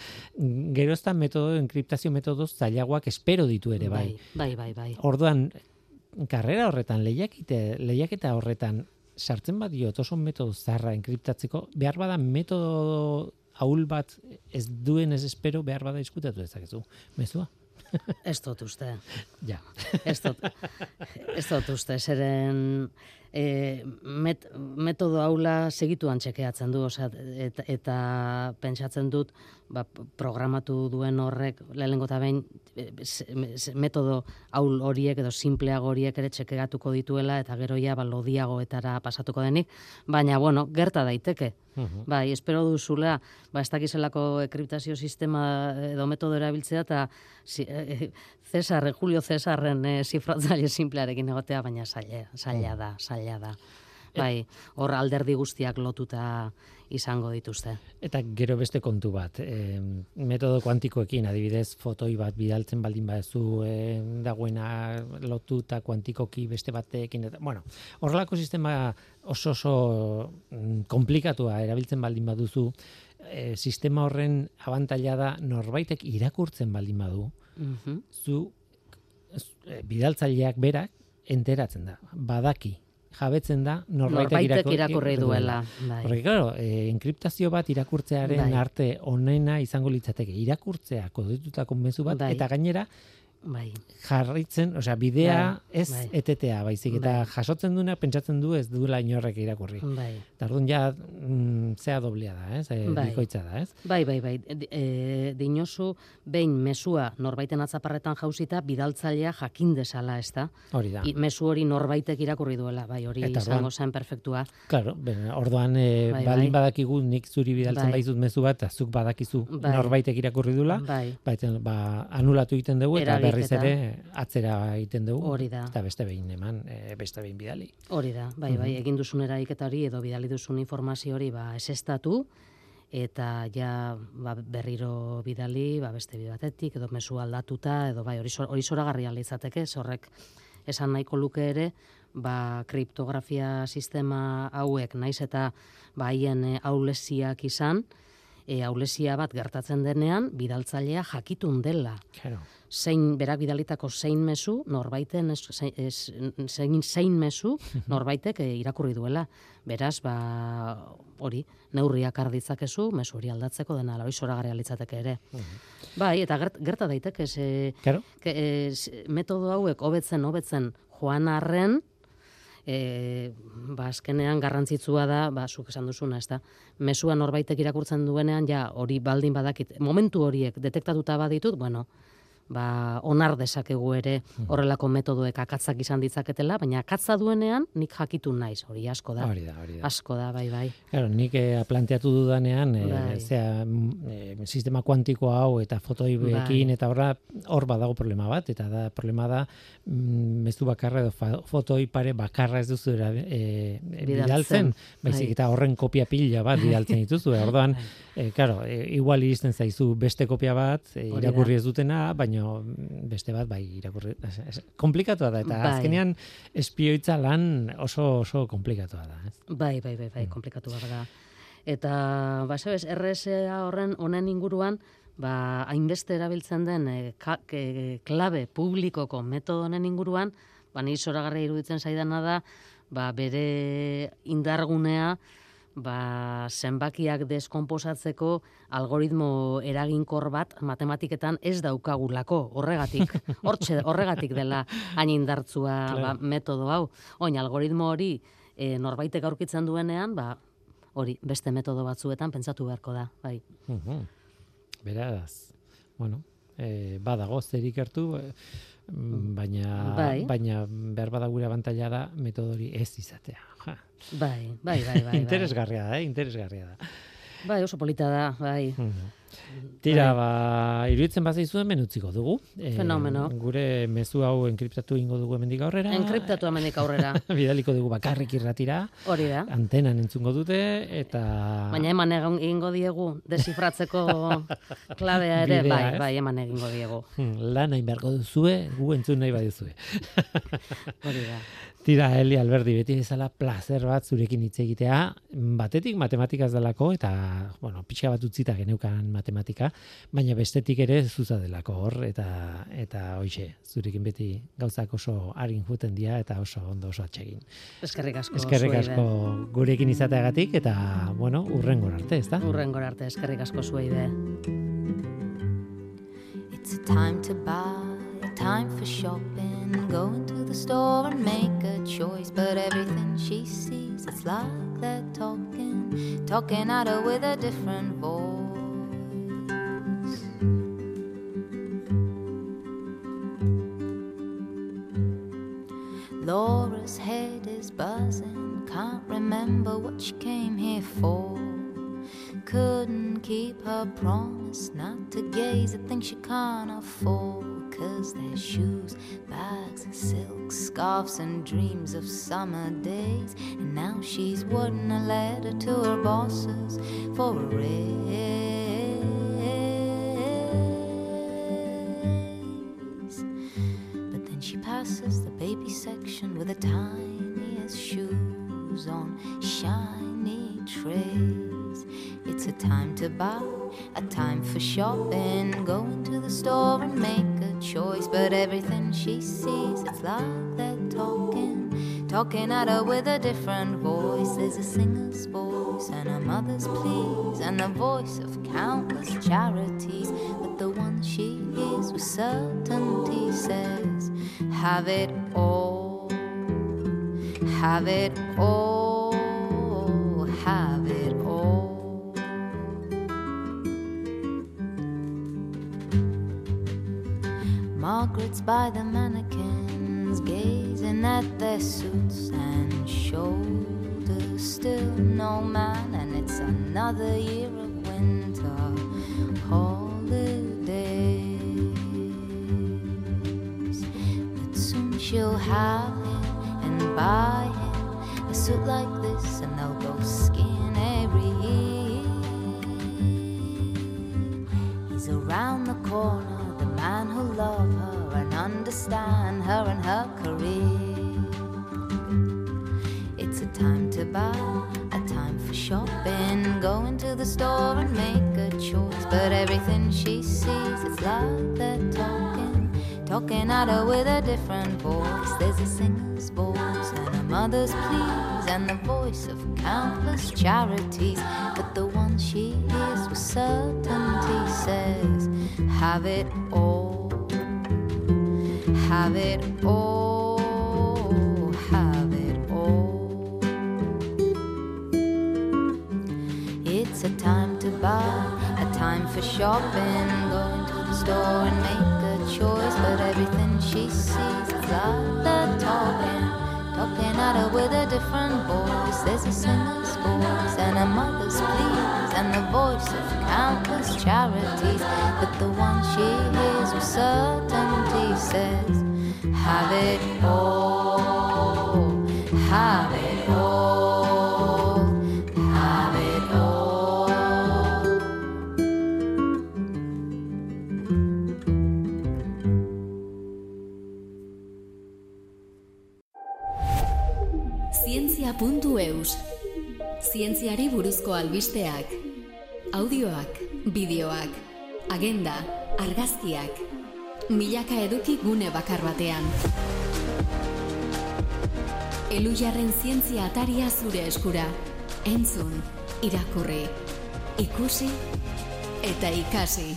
gero ezta metodo enkriptazio metodo zailagoak espero ditu ere bai. bai, bai, bai. Orduan karrera horretan lehiakite lehiaketa horretan sartzen badiot oso metodo zarra enkriptatzeko behar bada metodo ahul bat ez duen ez espero behar bada diskutatu dezakezu. Mezua? Ez dut uste. Ja. Ez dut, ez dut uste, zeren e, met, metodo haula segituan txekeatzen du, osea, eta, eta pentsatzen dut, ba, programatu duen horrek, lehenengo eta behin, e, metodo haul horiek edo simpleago horiek ere txekeatuko dituela, eta gero ja, ba, lodiagoetara pasatuko denik, baina, bueno, gerta daiteke. Mhm. Bai, espero duzula, ba, ez dakizelako enkriptazio sistema edo metodo erabiltzea, eta si, eh, Cesar, Julio Cesarren eh, zifratzaile simplearekin egotea, baina zaila, zaila da, zaila da. Bai, hor alderdi guztiak lotuta izango dituzte. Eta gero beste kontu bat, e, metodo kuantikoekin, adibidez, fotoi bat bidaltzen baldin baduzu e, dagoena lotuta kuantikoki beste batekin, eta, bueno, horrelako sistema oso oso mm, komplikatua erabiltzen baldin baduzu, e, sistema horren abantaila da norbaitek irakurtzen baldin badu, Mhm. zu e, bidaltzaileak berak enteratzen da, badaki, jabetzen da norbaitek, Norbaitek irako- irakurri duela. Bai. Porque, claro, eh, enkriptazio bat irakurtzearen Bai. arte onena izango litzateke. Irakurtzea kodetutako mezu bat, Bai. eta gainera Bai. jarritzen, osea, bidea Bai, ez bai. etetea, baizik, eta Bai. jasotzen duena pentsatzen du ez duela inorrek irakurri. Bai. Eta orduan ja, mm, zea doblea da, ez? E, Bai. Bikoitza da, ez? Bai, bai, bai. E, e, dinosu, behin mesua norbaiten atzaparretan jausita, bidaltzailea jakin desala, ez da? Hori da. I, mezu hori norbaitek irakurri duela, bai, hori Eta izango zen perfektua. Claro, ben, orduan e, Bai, baldin bai. badakigu nik zuri bidaltzen Bai. baizut mezu bat, eta zuk badakizu Bai. norbaitek irakurri dula, Bai, Baiten, ba, anulatu egiten dugu eta berriz ere atzera egiten dugu. Hori da. Eta beste behin eman, e, beste behin bidali. hori da, bai, bai, egin duzun eraiketa hori edo bidali duzun informazio hori ba esestatu eta ja ba, berriro bidali, ba, beste bi batetik edo mezu aldatuta edo bai hori hori zoragarria litzateke, horrek esan nahiko luke ere, ba kriptografia sistema hauek naiz eta ba haien e, aulesiak izan, e, aulesia bat gertatzen denean bidaltzailea jakitun dela Claro. zein berak bidalitako zein mezu norbaiten ez, zein, ez, zein, zein mezu norbaitek eh, irakurri duela. Beraz, ba, hori, neurriak har ditzakezu, mezu hori aldatzeko dena, hori zoragarria litzateke ere. Bai, eta gert, gerta daiteke, ze, Claro. ke, eh, s- metodo hauek hobetzen hobetzen joan arren, e, ba, azkenean garrantzitsua da, ba, zuk esan duzuna, ez da, mesua norbaitek irakurtzen duenean, ja, hori baldin badakit, momentu horiek detektatuta baditut, bueno, ba, onar dezakegu ere horrelako metodoek akatzak izan ditzaketela, baina akatza duenean nik jakitu naiz, hori asko da. Hori da, hori da. Asko da, bai, bai. Claro, nik eh, planteatu dudanean, eh, Bai. zera, mm, eh, sistema kuantiko hau eta fotoibekin Bai. eta horra hor badago problema bat, eta da problema da mm, mezu bakarra edo fa- fotoi pare bakarra ez duzu era, eh, bidaltzen, baizik Bai. eta horren kopia pila bat bidaltzen dituzu, eh, orduan, eh, claro, eh, igual iristen zaizu beste kopia bat, irakurri ez dutena, baino mm, beste bat bai irakurri, komplikatua da, eta Bai. azkenean espioitza lan oso oso komplikatua da, ez? Bai, bai, bai, bai, komplikatu da. Eta, ba, sabes, RSA horren honen inguruan, ba, hainbeste erabiltzen den e, ka, ke- klabe publikoko metodo honen inguruan, ba, ni zoragarria iruditzen zaidana da, ba, bere indargunea, ba, zenbakiak deskonposatzeko algoritmo eraginkor bat matematiketan ez daukagulako, horregatik, hortxe, horregatik dela hain indartzua ba, Claro. metodo hau. Oin, algoritmo hori e, norbaitek aurkitzen duenean, ba, hori, beste metodo batzuetan pentsatu beharko da, bai. Mhm. Beraz, bueno, eh, badago zer ikertu, eh, mm, baina, Bai. baina behar bada gure abantaila da metodori ez izatea. Ja. Bai, bai, bai, bai. bai. interesgarria da, eh? interesgarria da. Bai, oso polita da, bai. Mhm. Tira, ba, iruditzen bazaizu hemen utziko dugu. Eh, Fenomeno. Gure mezu hau enkriptatu ingo dugu hemendik aurrera. Enkriptatu hemendik aurrera, Bidaliko dugu bakarrik irratira, hori da. antenan entzungo dute, eta... Baina eman egingo diegu desifratzeko klabea ere, Bidea, bai, bai, eman egingo diegu. Hmm, lan hain beharko duzue, gu entzun nahi baduzue. Hori da. Tira, Eli Alberdi, beti bezala placer bat zurekin hitz egitea, batetik matematikaz delako, eta, bueno, pixka bat utzita geneukan matematika, baina bestetik ere zuza delako hor, eta, eta hoxe, zurekin beti gauzak oso harin juten dira, eta oso ondo oso atsegin. Eskerrik asko. Eskerrik asko gurekin izateagatik, eta, bueno, urrengor arte, ezta? Urrengor arte, eskerrik asko zuei be. It's a time to buy, time for shopping. Go into the store and make a choice. But everything she sees, it's like they're talking, talking at her with a different voice. Laura's head is buzzing, can't remember what she came here for. Couldn't keep her promise not to gaze at things she can't afford. Cause there's shoes, bags, and silk scarves, and dreams of summer days. And now she's wording a letter to her bosses for a raise. But then she passes the baby section with the tiniest shoes on shiny trays. It's a time to buy, a time for shopping. Go into the store and make a choice. But everything she sees, it's like they're talking, talking at her with a different voice. There's a singer's voice and a mother's pleas, and the voice of countless charities. But the one she hears with certainty says, Have it all, have it all, Margaret's by the mannequins, gazing at their suits and shoulders. Still no man, and it's another year of winter holidays. But soon she'll have him and buy him a suit like to buy, a time for shopping. going to the store and make a choice. But everything she sees, it's like they're talking, talking at her with a different voice. There's a singer's voice and a mother's pleas, and the voice of countless charities. But the one she hears with certainty says, Have it all, have it all, have it all. Going to the store and make a choice. But everything she sees is like talking, talking at her with a different voice. There's a singer's voice and a mother's pleas and the voice of countless charities. But the one she hears with certainty says, Have it all, have it all, buruzko albisteak Audioak, bideoak, agenda, argazkiak Milaka eduki gune bakar batean. Elujarren zientzia ataria zure eskura. Entzun, irakurri, ikusi eta ikasi.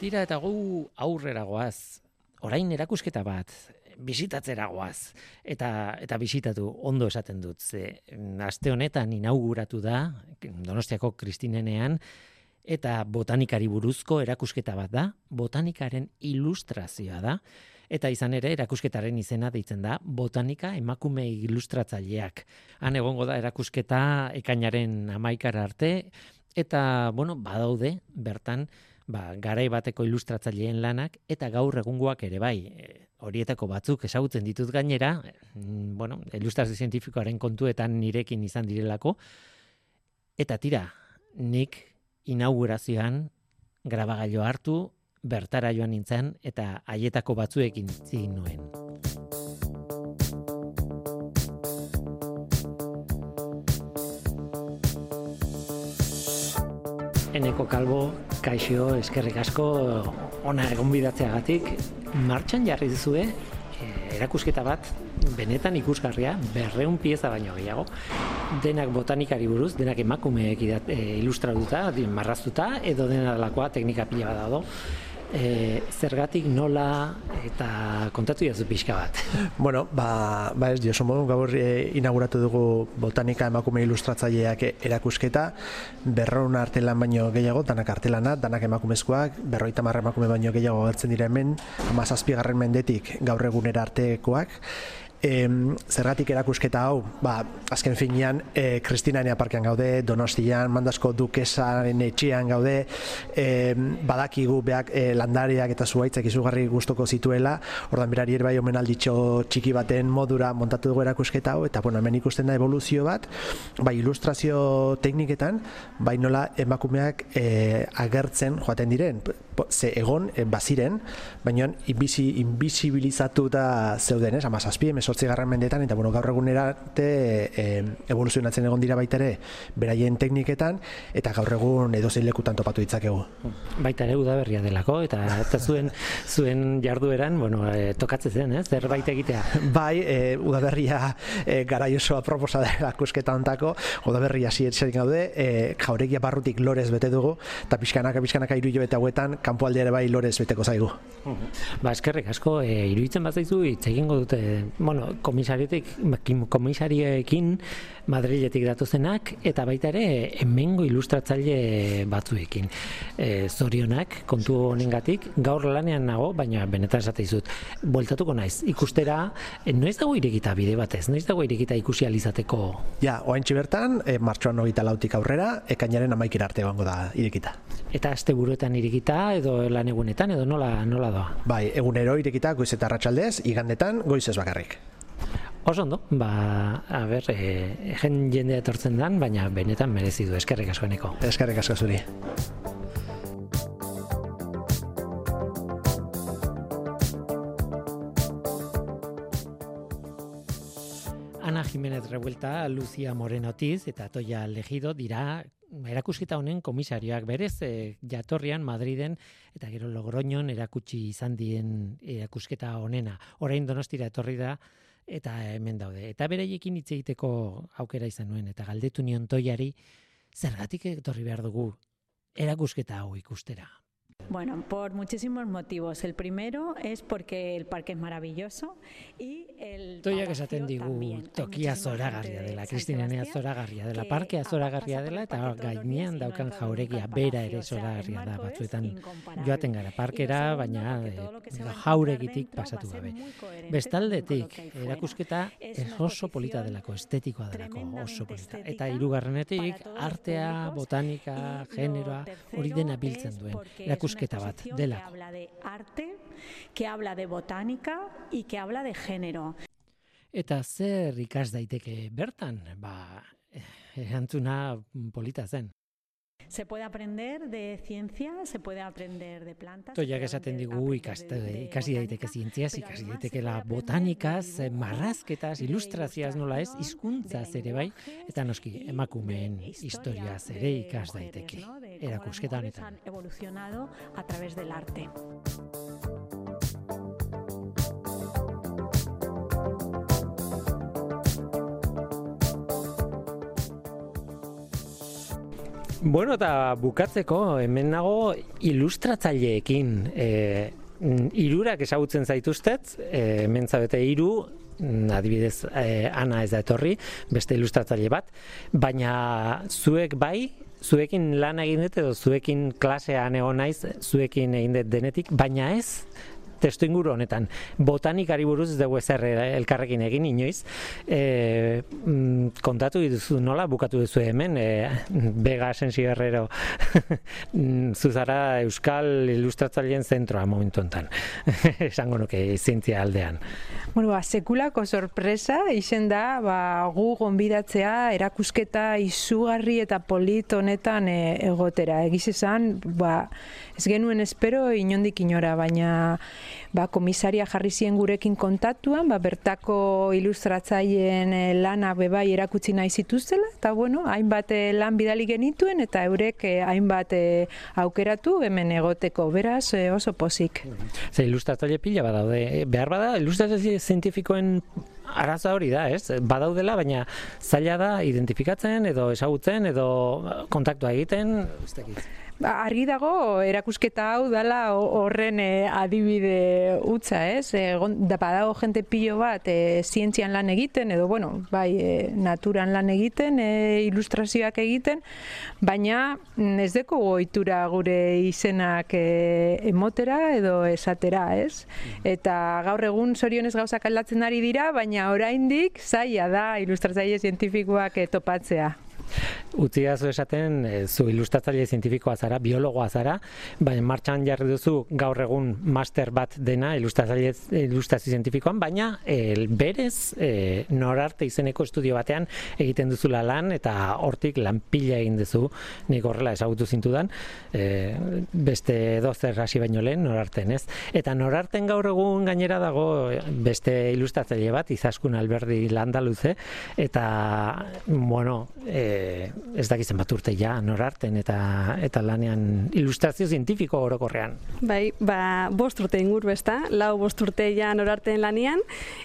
Tira eta gu aurrera goaz. Orain erakusketa bat, bisitatzera goaz. Eta, eta bisitatu ondo esaten dut. Ze, mm, aste honetan inauguratu da, Donostiako Kristinenean, eta botanikari buruzko erakusketa bat da, botanikaren ilustrazioa da, eta izan ere erakusketaren izena deitzen da botanika emakume ilustratzaileak. Han egongo da erakusketa ekainaren amaikara arte, eta, bueno, badaude, bertan, ba, garai bateko ilustratzaileen lanak, eta gaur egungoak ere bai, e, horietako batzuk ezagutzen ditut gainera, mm, bueno, ilustrazio zientifikoaren kontuetan nirekin izan direlako, eta tira, nik inaugurazioan grabagailo hartu, bertara joan nintzen, eta haietako batzuekin zin nuen. Eneko Kalbo, kaixo, eskerrik asko, ona egon bidatzeagatik, martxan jarri dizue, e, erakusketa bat, benetan ikusgarria, berreun pieza baino gehiago, denak botanikari buruz, denak emakumeek idat, e, ilustratuta, marraztuta, edo dena delakoa teknika pila bat dago. E, zergatik nola eta kontatu jazu pixka bat. Bueno, ba, ba ez dioso modu, gaur e, inauguratu dugu botanika emakume ilustratzaileak erakusketa, berroun artelan baino gehiago, danak artelana, danak emakumezkoak, berroita marra emakume baino gehiago agertzen dira hemen, amazazpigarren mendetik gaur egunera artekoak, Em, zergatik erakusketa hau, ba, azken finean, e, Kristinania parkean gaude, Donostian, Mandasko Dukesaren etxean gaude, em, badakigu beak e, landariak eta zuaitzak izugarri gustoko zituela, ordan berari bai omenalditxo txiki baten modura montatu dugu erakusketa hau, eta bueno, hemen ikusten da evoluzio bat, bai ilustrazio tekniketan, bai nola emakumeak e, agertzen joaten diren, ze egon e, baziren, baina inbizi, invisibilizatuta zeuden, ez, amazazpi, emezortzi garran mendetan, eta bueno, gaur egunera arte e, evoluzionatzen egon dira baita ere beraien tekniketan, eta gaur egun edozein lekutan topatu ditzakegu. Baita ere udaberria delako, eta, eta zuen, zuen jardueran, bueno, e, tokatzen zen, ez? Zerbait egitea. Bai, e, udaberria e, garai osoa proposa da erakusketa ontako, udaberria ziren gaude, e, jauregia barrutik lorez bete dugu, eta pixkanaka, pixkanaka iru hilabete hauetan, kanpoalde ere bai lorez beteko zaigu. Ba, eskerrik asko, e, iruditzen bat zaizu, hitz egingo dute, bueno, komisarietik, kim- komisariekin Madriletik datozenak, eta baita ere, hemengo ilustratzaile batzuekin. E, zorionak, kontu honengatik, gaur lanean nago, baina benetan esate dizut, bueltatuko naiz, ikustera, noiz dago irekita bide batez, noiz dago irekita ikusi alizateko Ja, oaintxe bertan, e, martxoan hogeita lautik aurrera, ekainaren amaikera arte egongo da irekita. eta aste buruetan irekita, edo lan egunetan, edo nola, nola doa. Bai, egunero irekita goiz eta arratsaldez, igandetan goizez bakarrik. Oso ondo, ba, a ber, e, jen jendea etortzen dan, baina benetan merezi du, eskerrik asko eneko. Eskerrik asko zuri. Ana Jiménez Revuelta, Lucia Moreno Tiz eta Toya Legido dira erakusketa honen komisarioak berez e, jatorrian Madriden eta gero Logroñon erakutsi izan dien erakusketa honena. Orain Donostira etorri da eta hemen daude. Eta beraiekin hitz egiteko aukera izan nuen eta galdetu nion Toyari zergatik etorri behar dugu erakusketa hau ikustera. Bueno, por muchísimos motivos. El primero es porque el parque es maravilloso y el Toiak esaten digu tokia zoragarria dela, Kristinenea zoragarria dela, parkea zoragarria dela, eta gainean daukan jauregia bera ere zoragarria da batzuetan joaten gara parkera, baina jauregitik pasatu gabe. Bestaldetik, erakusketa oso polita delako, estetikoa delako, oso polita. Eta hirugarrenetik artea, botanika, generoa, hori dena biltzen duen, erakusketa bat delako. habla de arte, que habla de botánica y que habla de género. Eta zer ikas daiteke bertan? Ba, eh, erantzuna polita zen. Se puede aprender de ciencia, se puede aprender de plantas. Toiak se esaten puede digu aprender ikaste, de- de ikasi daiteke zientziaz, ikasi se daiteke la botanikaz, marrazketaz, ilustrazioaz nola ez, hizkuntzaz de ere bai, eta noski emakumeen historiaz historia ere ikas daiteke erakusketa honetan. han evolucionado a través del arte. Bueno, eta bukatzeko hemen nago ilustratzaileekin. E, hirurak ezagutzen zaituztet, e, hemen zabete hiru, mm, adibidez e, Ana ez da etorri, beste ilustratzaile bat, baina zuek bai, zuekin lan egin dut edo zuekin klasean egon naiz, zuekin egin dut denetik, baina ez testu inguru honetan. Botanikari buruz ez dugu ezer eh, elkarrekin egin inoiz. E, kontatu duzu nola bukatu duzu hemen, e, Bega Asensio Herrero mm, zuzara Euskal Ilustratzaileen zentroa momentu honetan. Esango nuke zientzia aldean. Bueno, ba, sekulako sorpresa izen da, ba, gu gonbidatzea erakusketa izugarri eta polit honetan e, egotera. Egiz esan, ba, ez genuen espero inondik inora, baina ba, komisaria jarri zien gurekin kontatuan, ba, bertako ilustratzaileen e, lana bebai erakutsi nahi zituztela, eta bueno, hainbat e, lan bidali genituen, eta eurek e, hainbat aukeratu hemen egoteko, beraz oso pozik. Ze ilustratzaile pila badaude. Behar bada, ilustratzaile zientifikoen araza hori da, ez? Badaudela, baina zaila da identifikatzen edo ezagutzen edo kontaktua egiten, ez. Ba, argi dago erakusketa hau dala ho- horren e, adibide utza, ez? Egon da badago jente pilo bat e, zientzian lan egiten edo bueno, bai e, naturan lan egiten, e, ilustrazioak egiten, baina mm, ez deko goitura gure izenak e, emotera edo esatera, ez? Eta gaur egun zorionez gauzak aldatzen ari dira, baina oraindik zaila da ilustratzaile zientifikoak e, topatzea. Utziazu esaten, e, zu ilustratzaile zientifikoa zara, biologoa zara, baina martxan jarri duzu gaur egun master bat dena ilustratzaile ilustrazio zientifikoan, baina e, berez e, norarte izeneko estudio batean egiten duzula lan eta hortik lan pila egin duzu, nik horrela ezagutu zintudan, e, beste dozer hasi baino lehen norarten, ez? Eta norarten gaur egun gainera dago beste ilustratzaile bat, izaskun alberdi landaluze, eta, bueno, e, ez dakizen bat urte ja, norarten eta eta lanean ilustrazio zientifiko orokorrean. Bai, ba, bost urte ingur besta, lau bost urte ja norarteen lanian,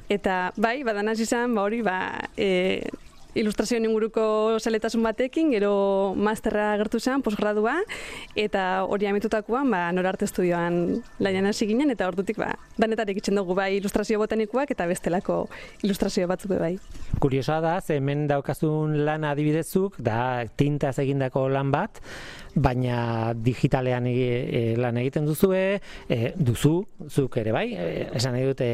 eta bai, badan hasi izan, ba hori, ba, e, ilustrazioen inguruko zeletasun batekin, gero masterra agertu zen, posgradua, eta hori amitutakoan, ba, norarte estudioan lanian hasi ginen, eta ordutik, ba, danetarik itxen dugu, bai, ilustrazio botanikoak, eta bestelako ilustrazio batzuk bai. Kuriosoa da, hemen daukazun lan adibidezuk, da tintaz egindako lan bat, baina digitalean e, lan egiten duzue, e, duzu, zuk ere bai, e, esan nahi dute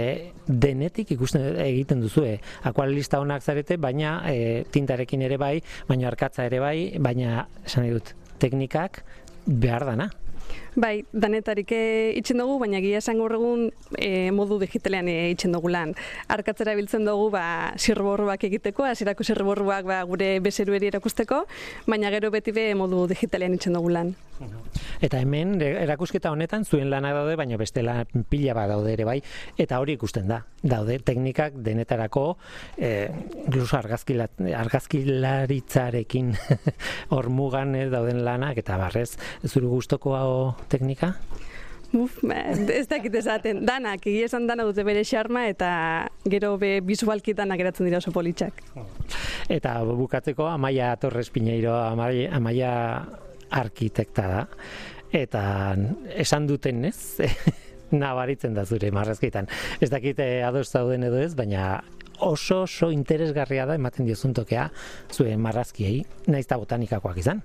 denetik ikusten egiten duzue. Akuarelista onak zarete, baina e, tintarekin ere bai, baina arkatza ere bai, baina esan nahi dut teknikak behar dana. Bai, danetarik e, itxen dugu, baina egia esan gaur egun e, modu digitalean e, itxen dugu lan. Arkatzera biltzen dugu ba, zirborruak egiteko, hasierako zirborruak ba, gure bezerueri erakusteko, baina gero beti be modu digitalean itxen dugu lan. Eta hemen erakusketa honetan zuen lanak daude, baina beste lan pila bat daude ere bai, eta hori ikusten da. Daude teknikak denetarako, e, argazkila, argazkilaritzarekin hormugan eh, dauden lanak, eta barrez, zuru gustoko hau teknika? Ba, ez dakit esaten, danak, egia esan dana dute bere xarma, eta gero be visualki danak geratzen dira oso politxak. Eta bukatzeko Amaia Torres Piñeiro, Amaia, Amaia arkitekta da, eta esan duten ez, nabaritzen da zure marrazkitan. Ez dakite ados zauden edo ez, baina oso oso interesgarria da ematen diozun tokea zuen marrazkiei, naiz eta botanikakoak izan.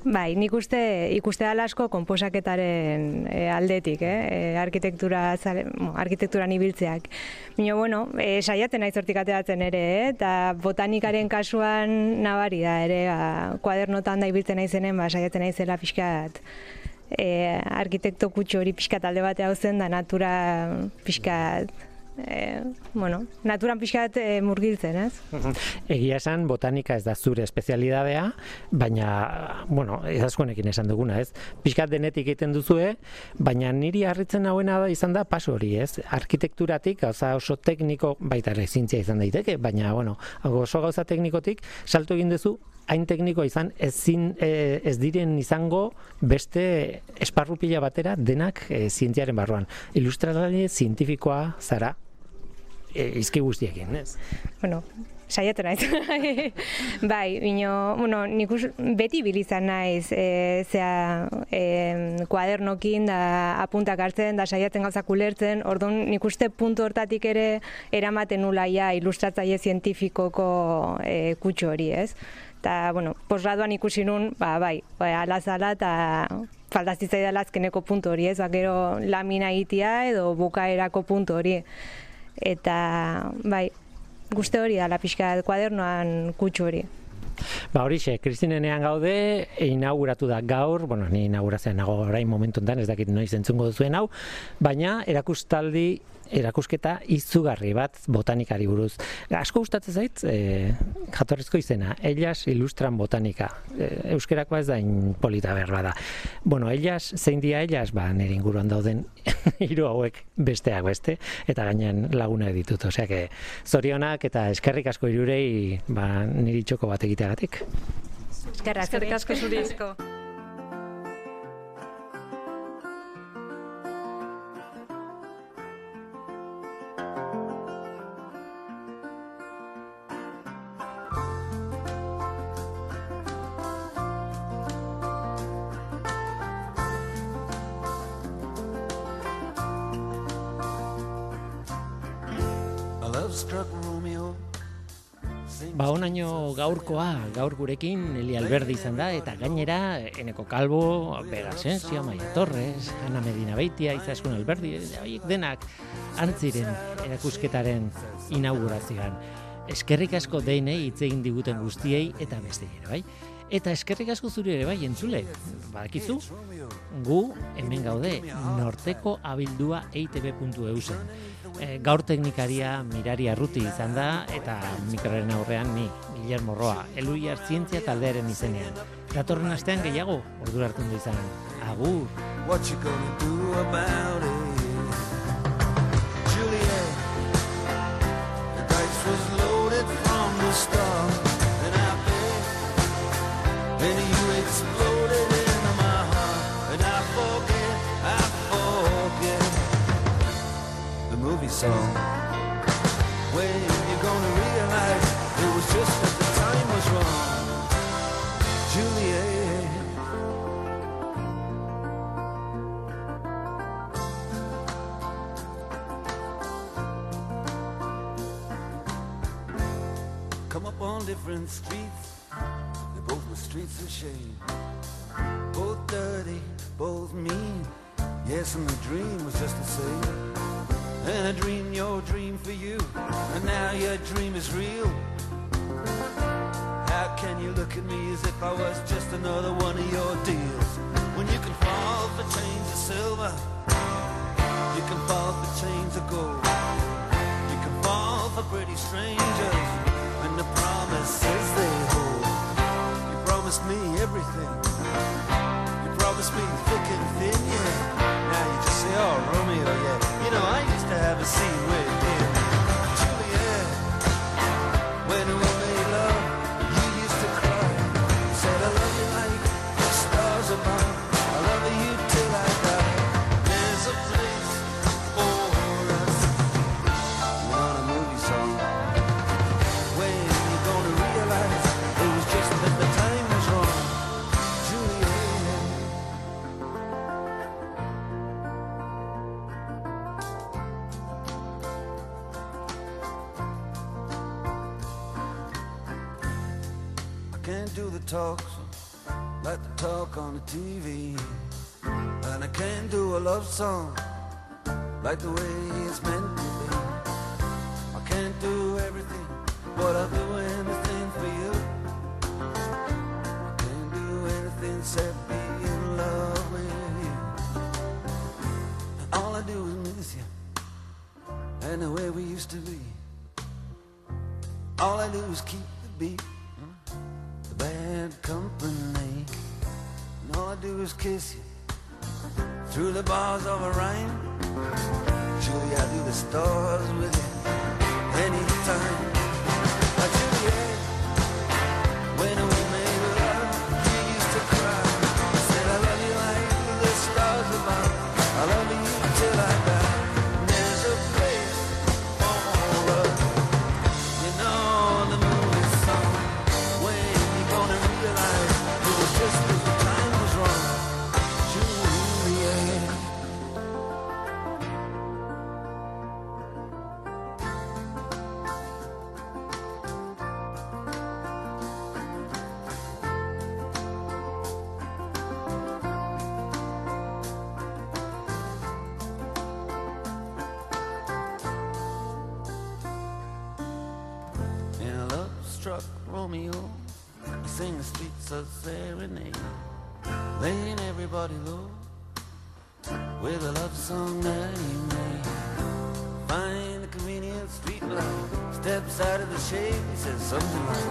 Bai, nik uste ikuste dala asko konposaketaren e, aldetik, eh? E, arkitektura zale, mo, arkitekturan ibiltzeak. Bino, bueno, e, saiatzen naiz hortik ateratzen ere, eh? eta botanikaren kasuan nabari da ere, ba, kuadernotan da ibiltzen naizenen, ba, saiatzen naizela pixkat e, arkitekto kutxo hori pixkat alde batea hau zen, da natura pixkat e, bueno, naturan pixkat e, murgiltzen, ez? Egia esan, botanika ez da zure espezialidadea, baina, bueno, ez askonekin esan duguna, ez? Pixkat denetik egiten duzue, baina niri harritzen hauena da izan da paso hori, ez? Arkitekturatik, gauza oso tekniko, baita ere zintzia izan daiteke, baina, bueno, oso gauza teknikotik, salto egin duzu, hain teknikoa izan ezin e, ez diren izango beste esparru pila batera denak e, zientziaren barruan. Ilustratzaile zientifikoa zara e, izki guztiekin, ez? Bueno, saiatu naiz. bai, bino, bueno, nik beti bilizan naiz, e, zea, e, kuadernokin da apuntak hartzen, da saiatzen gauzak ulertzen, orduan nik uste puntu hortatik ere eramaten nula ja ilustratzaile zientifikoko e, kutxo hori, ez? Eta, bueno, posgraduan ikusi nun, ba, bai, bai alazala eta faltazitza da azkeneko puntu hori, ez? Ba, gero lamina egitea edo bukaerako puntu hori eta bai, guzti hori da, pixka kuadernoan kutsu hori. Ba hori xe, Kristinenean gaude, inauguratu da gaur, bueno, ni inaugurazioan nago orain momentu ez dakit noiz entzungo duzuen hau, baina erakustaldi erakusketa izugarri bat botanikari buruz. Asko gustatzen zait, e, jatorrizko izena, Ellas ilustran botanika. E, euskerakoa ez da polita berba da. Bueno, Ellas, zein dia Ellas, ba, nire inguruan dauden hiru hauek besteak beste, eta gainean laguna ditut. Osea, que zorionak eta eskerrik asko irurei, ba, niri txoko bat egiteagatik. Eskerrik asko zuri. Ba, onaino gaurkoa, gaur gurekin, Eli Alberdi izan da, eta gainera, Eneko Kalbo, Bega Asensio, Maia Torres, Ana Medina Beitia, Izaskun Alberdi, horiek denak antziren erakusketaren inaugurazioan. Eskerrik asko deinei hitz egin diguten guztiei eta beste bai? Eta eskerrik asko zuri ere bai, entzule, badakizu, gu hemen gaude, norteko abildua eitb.eu zen. E, gaur teknikaria mirari arruti izan da eta mikroaren aurrean ni Guillermo Roa Eluiar zientzia taldearen izenean. Datorren astean gehiago ordura hartzen du izan. Agur. What you gonna do about it song. When you're gonna realize it was just that the time was wrong, Juliet. Come up on different streets, both were streets of shame. Both dirty, both mean. Yes, and the dream was just the same. And I dreamed your dream for you, and now your dream is real. How can you look at me as if I was just another one of your deals? When you can fall for chains of silver, you can fall for chains of gold. You can fall for pretty strangers, and the promises they hold. Promised me everything. You promised me thick and thin, yeah. Now you just say, oh, Romeo, yeah. You know, I used to have a scene with song. Like the way it's meant A serenade, laying everybody low with a love song that he made. Find a convenient street light, steps out of the shade, he says something like.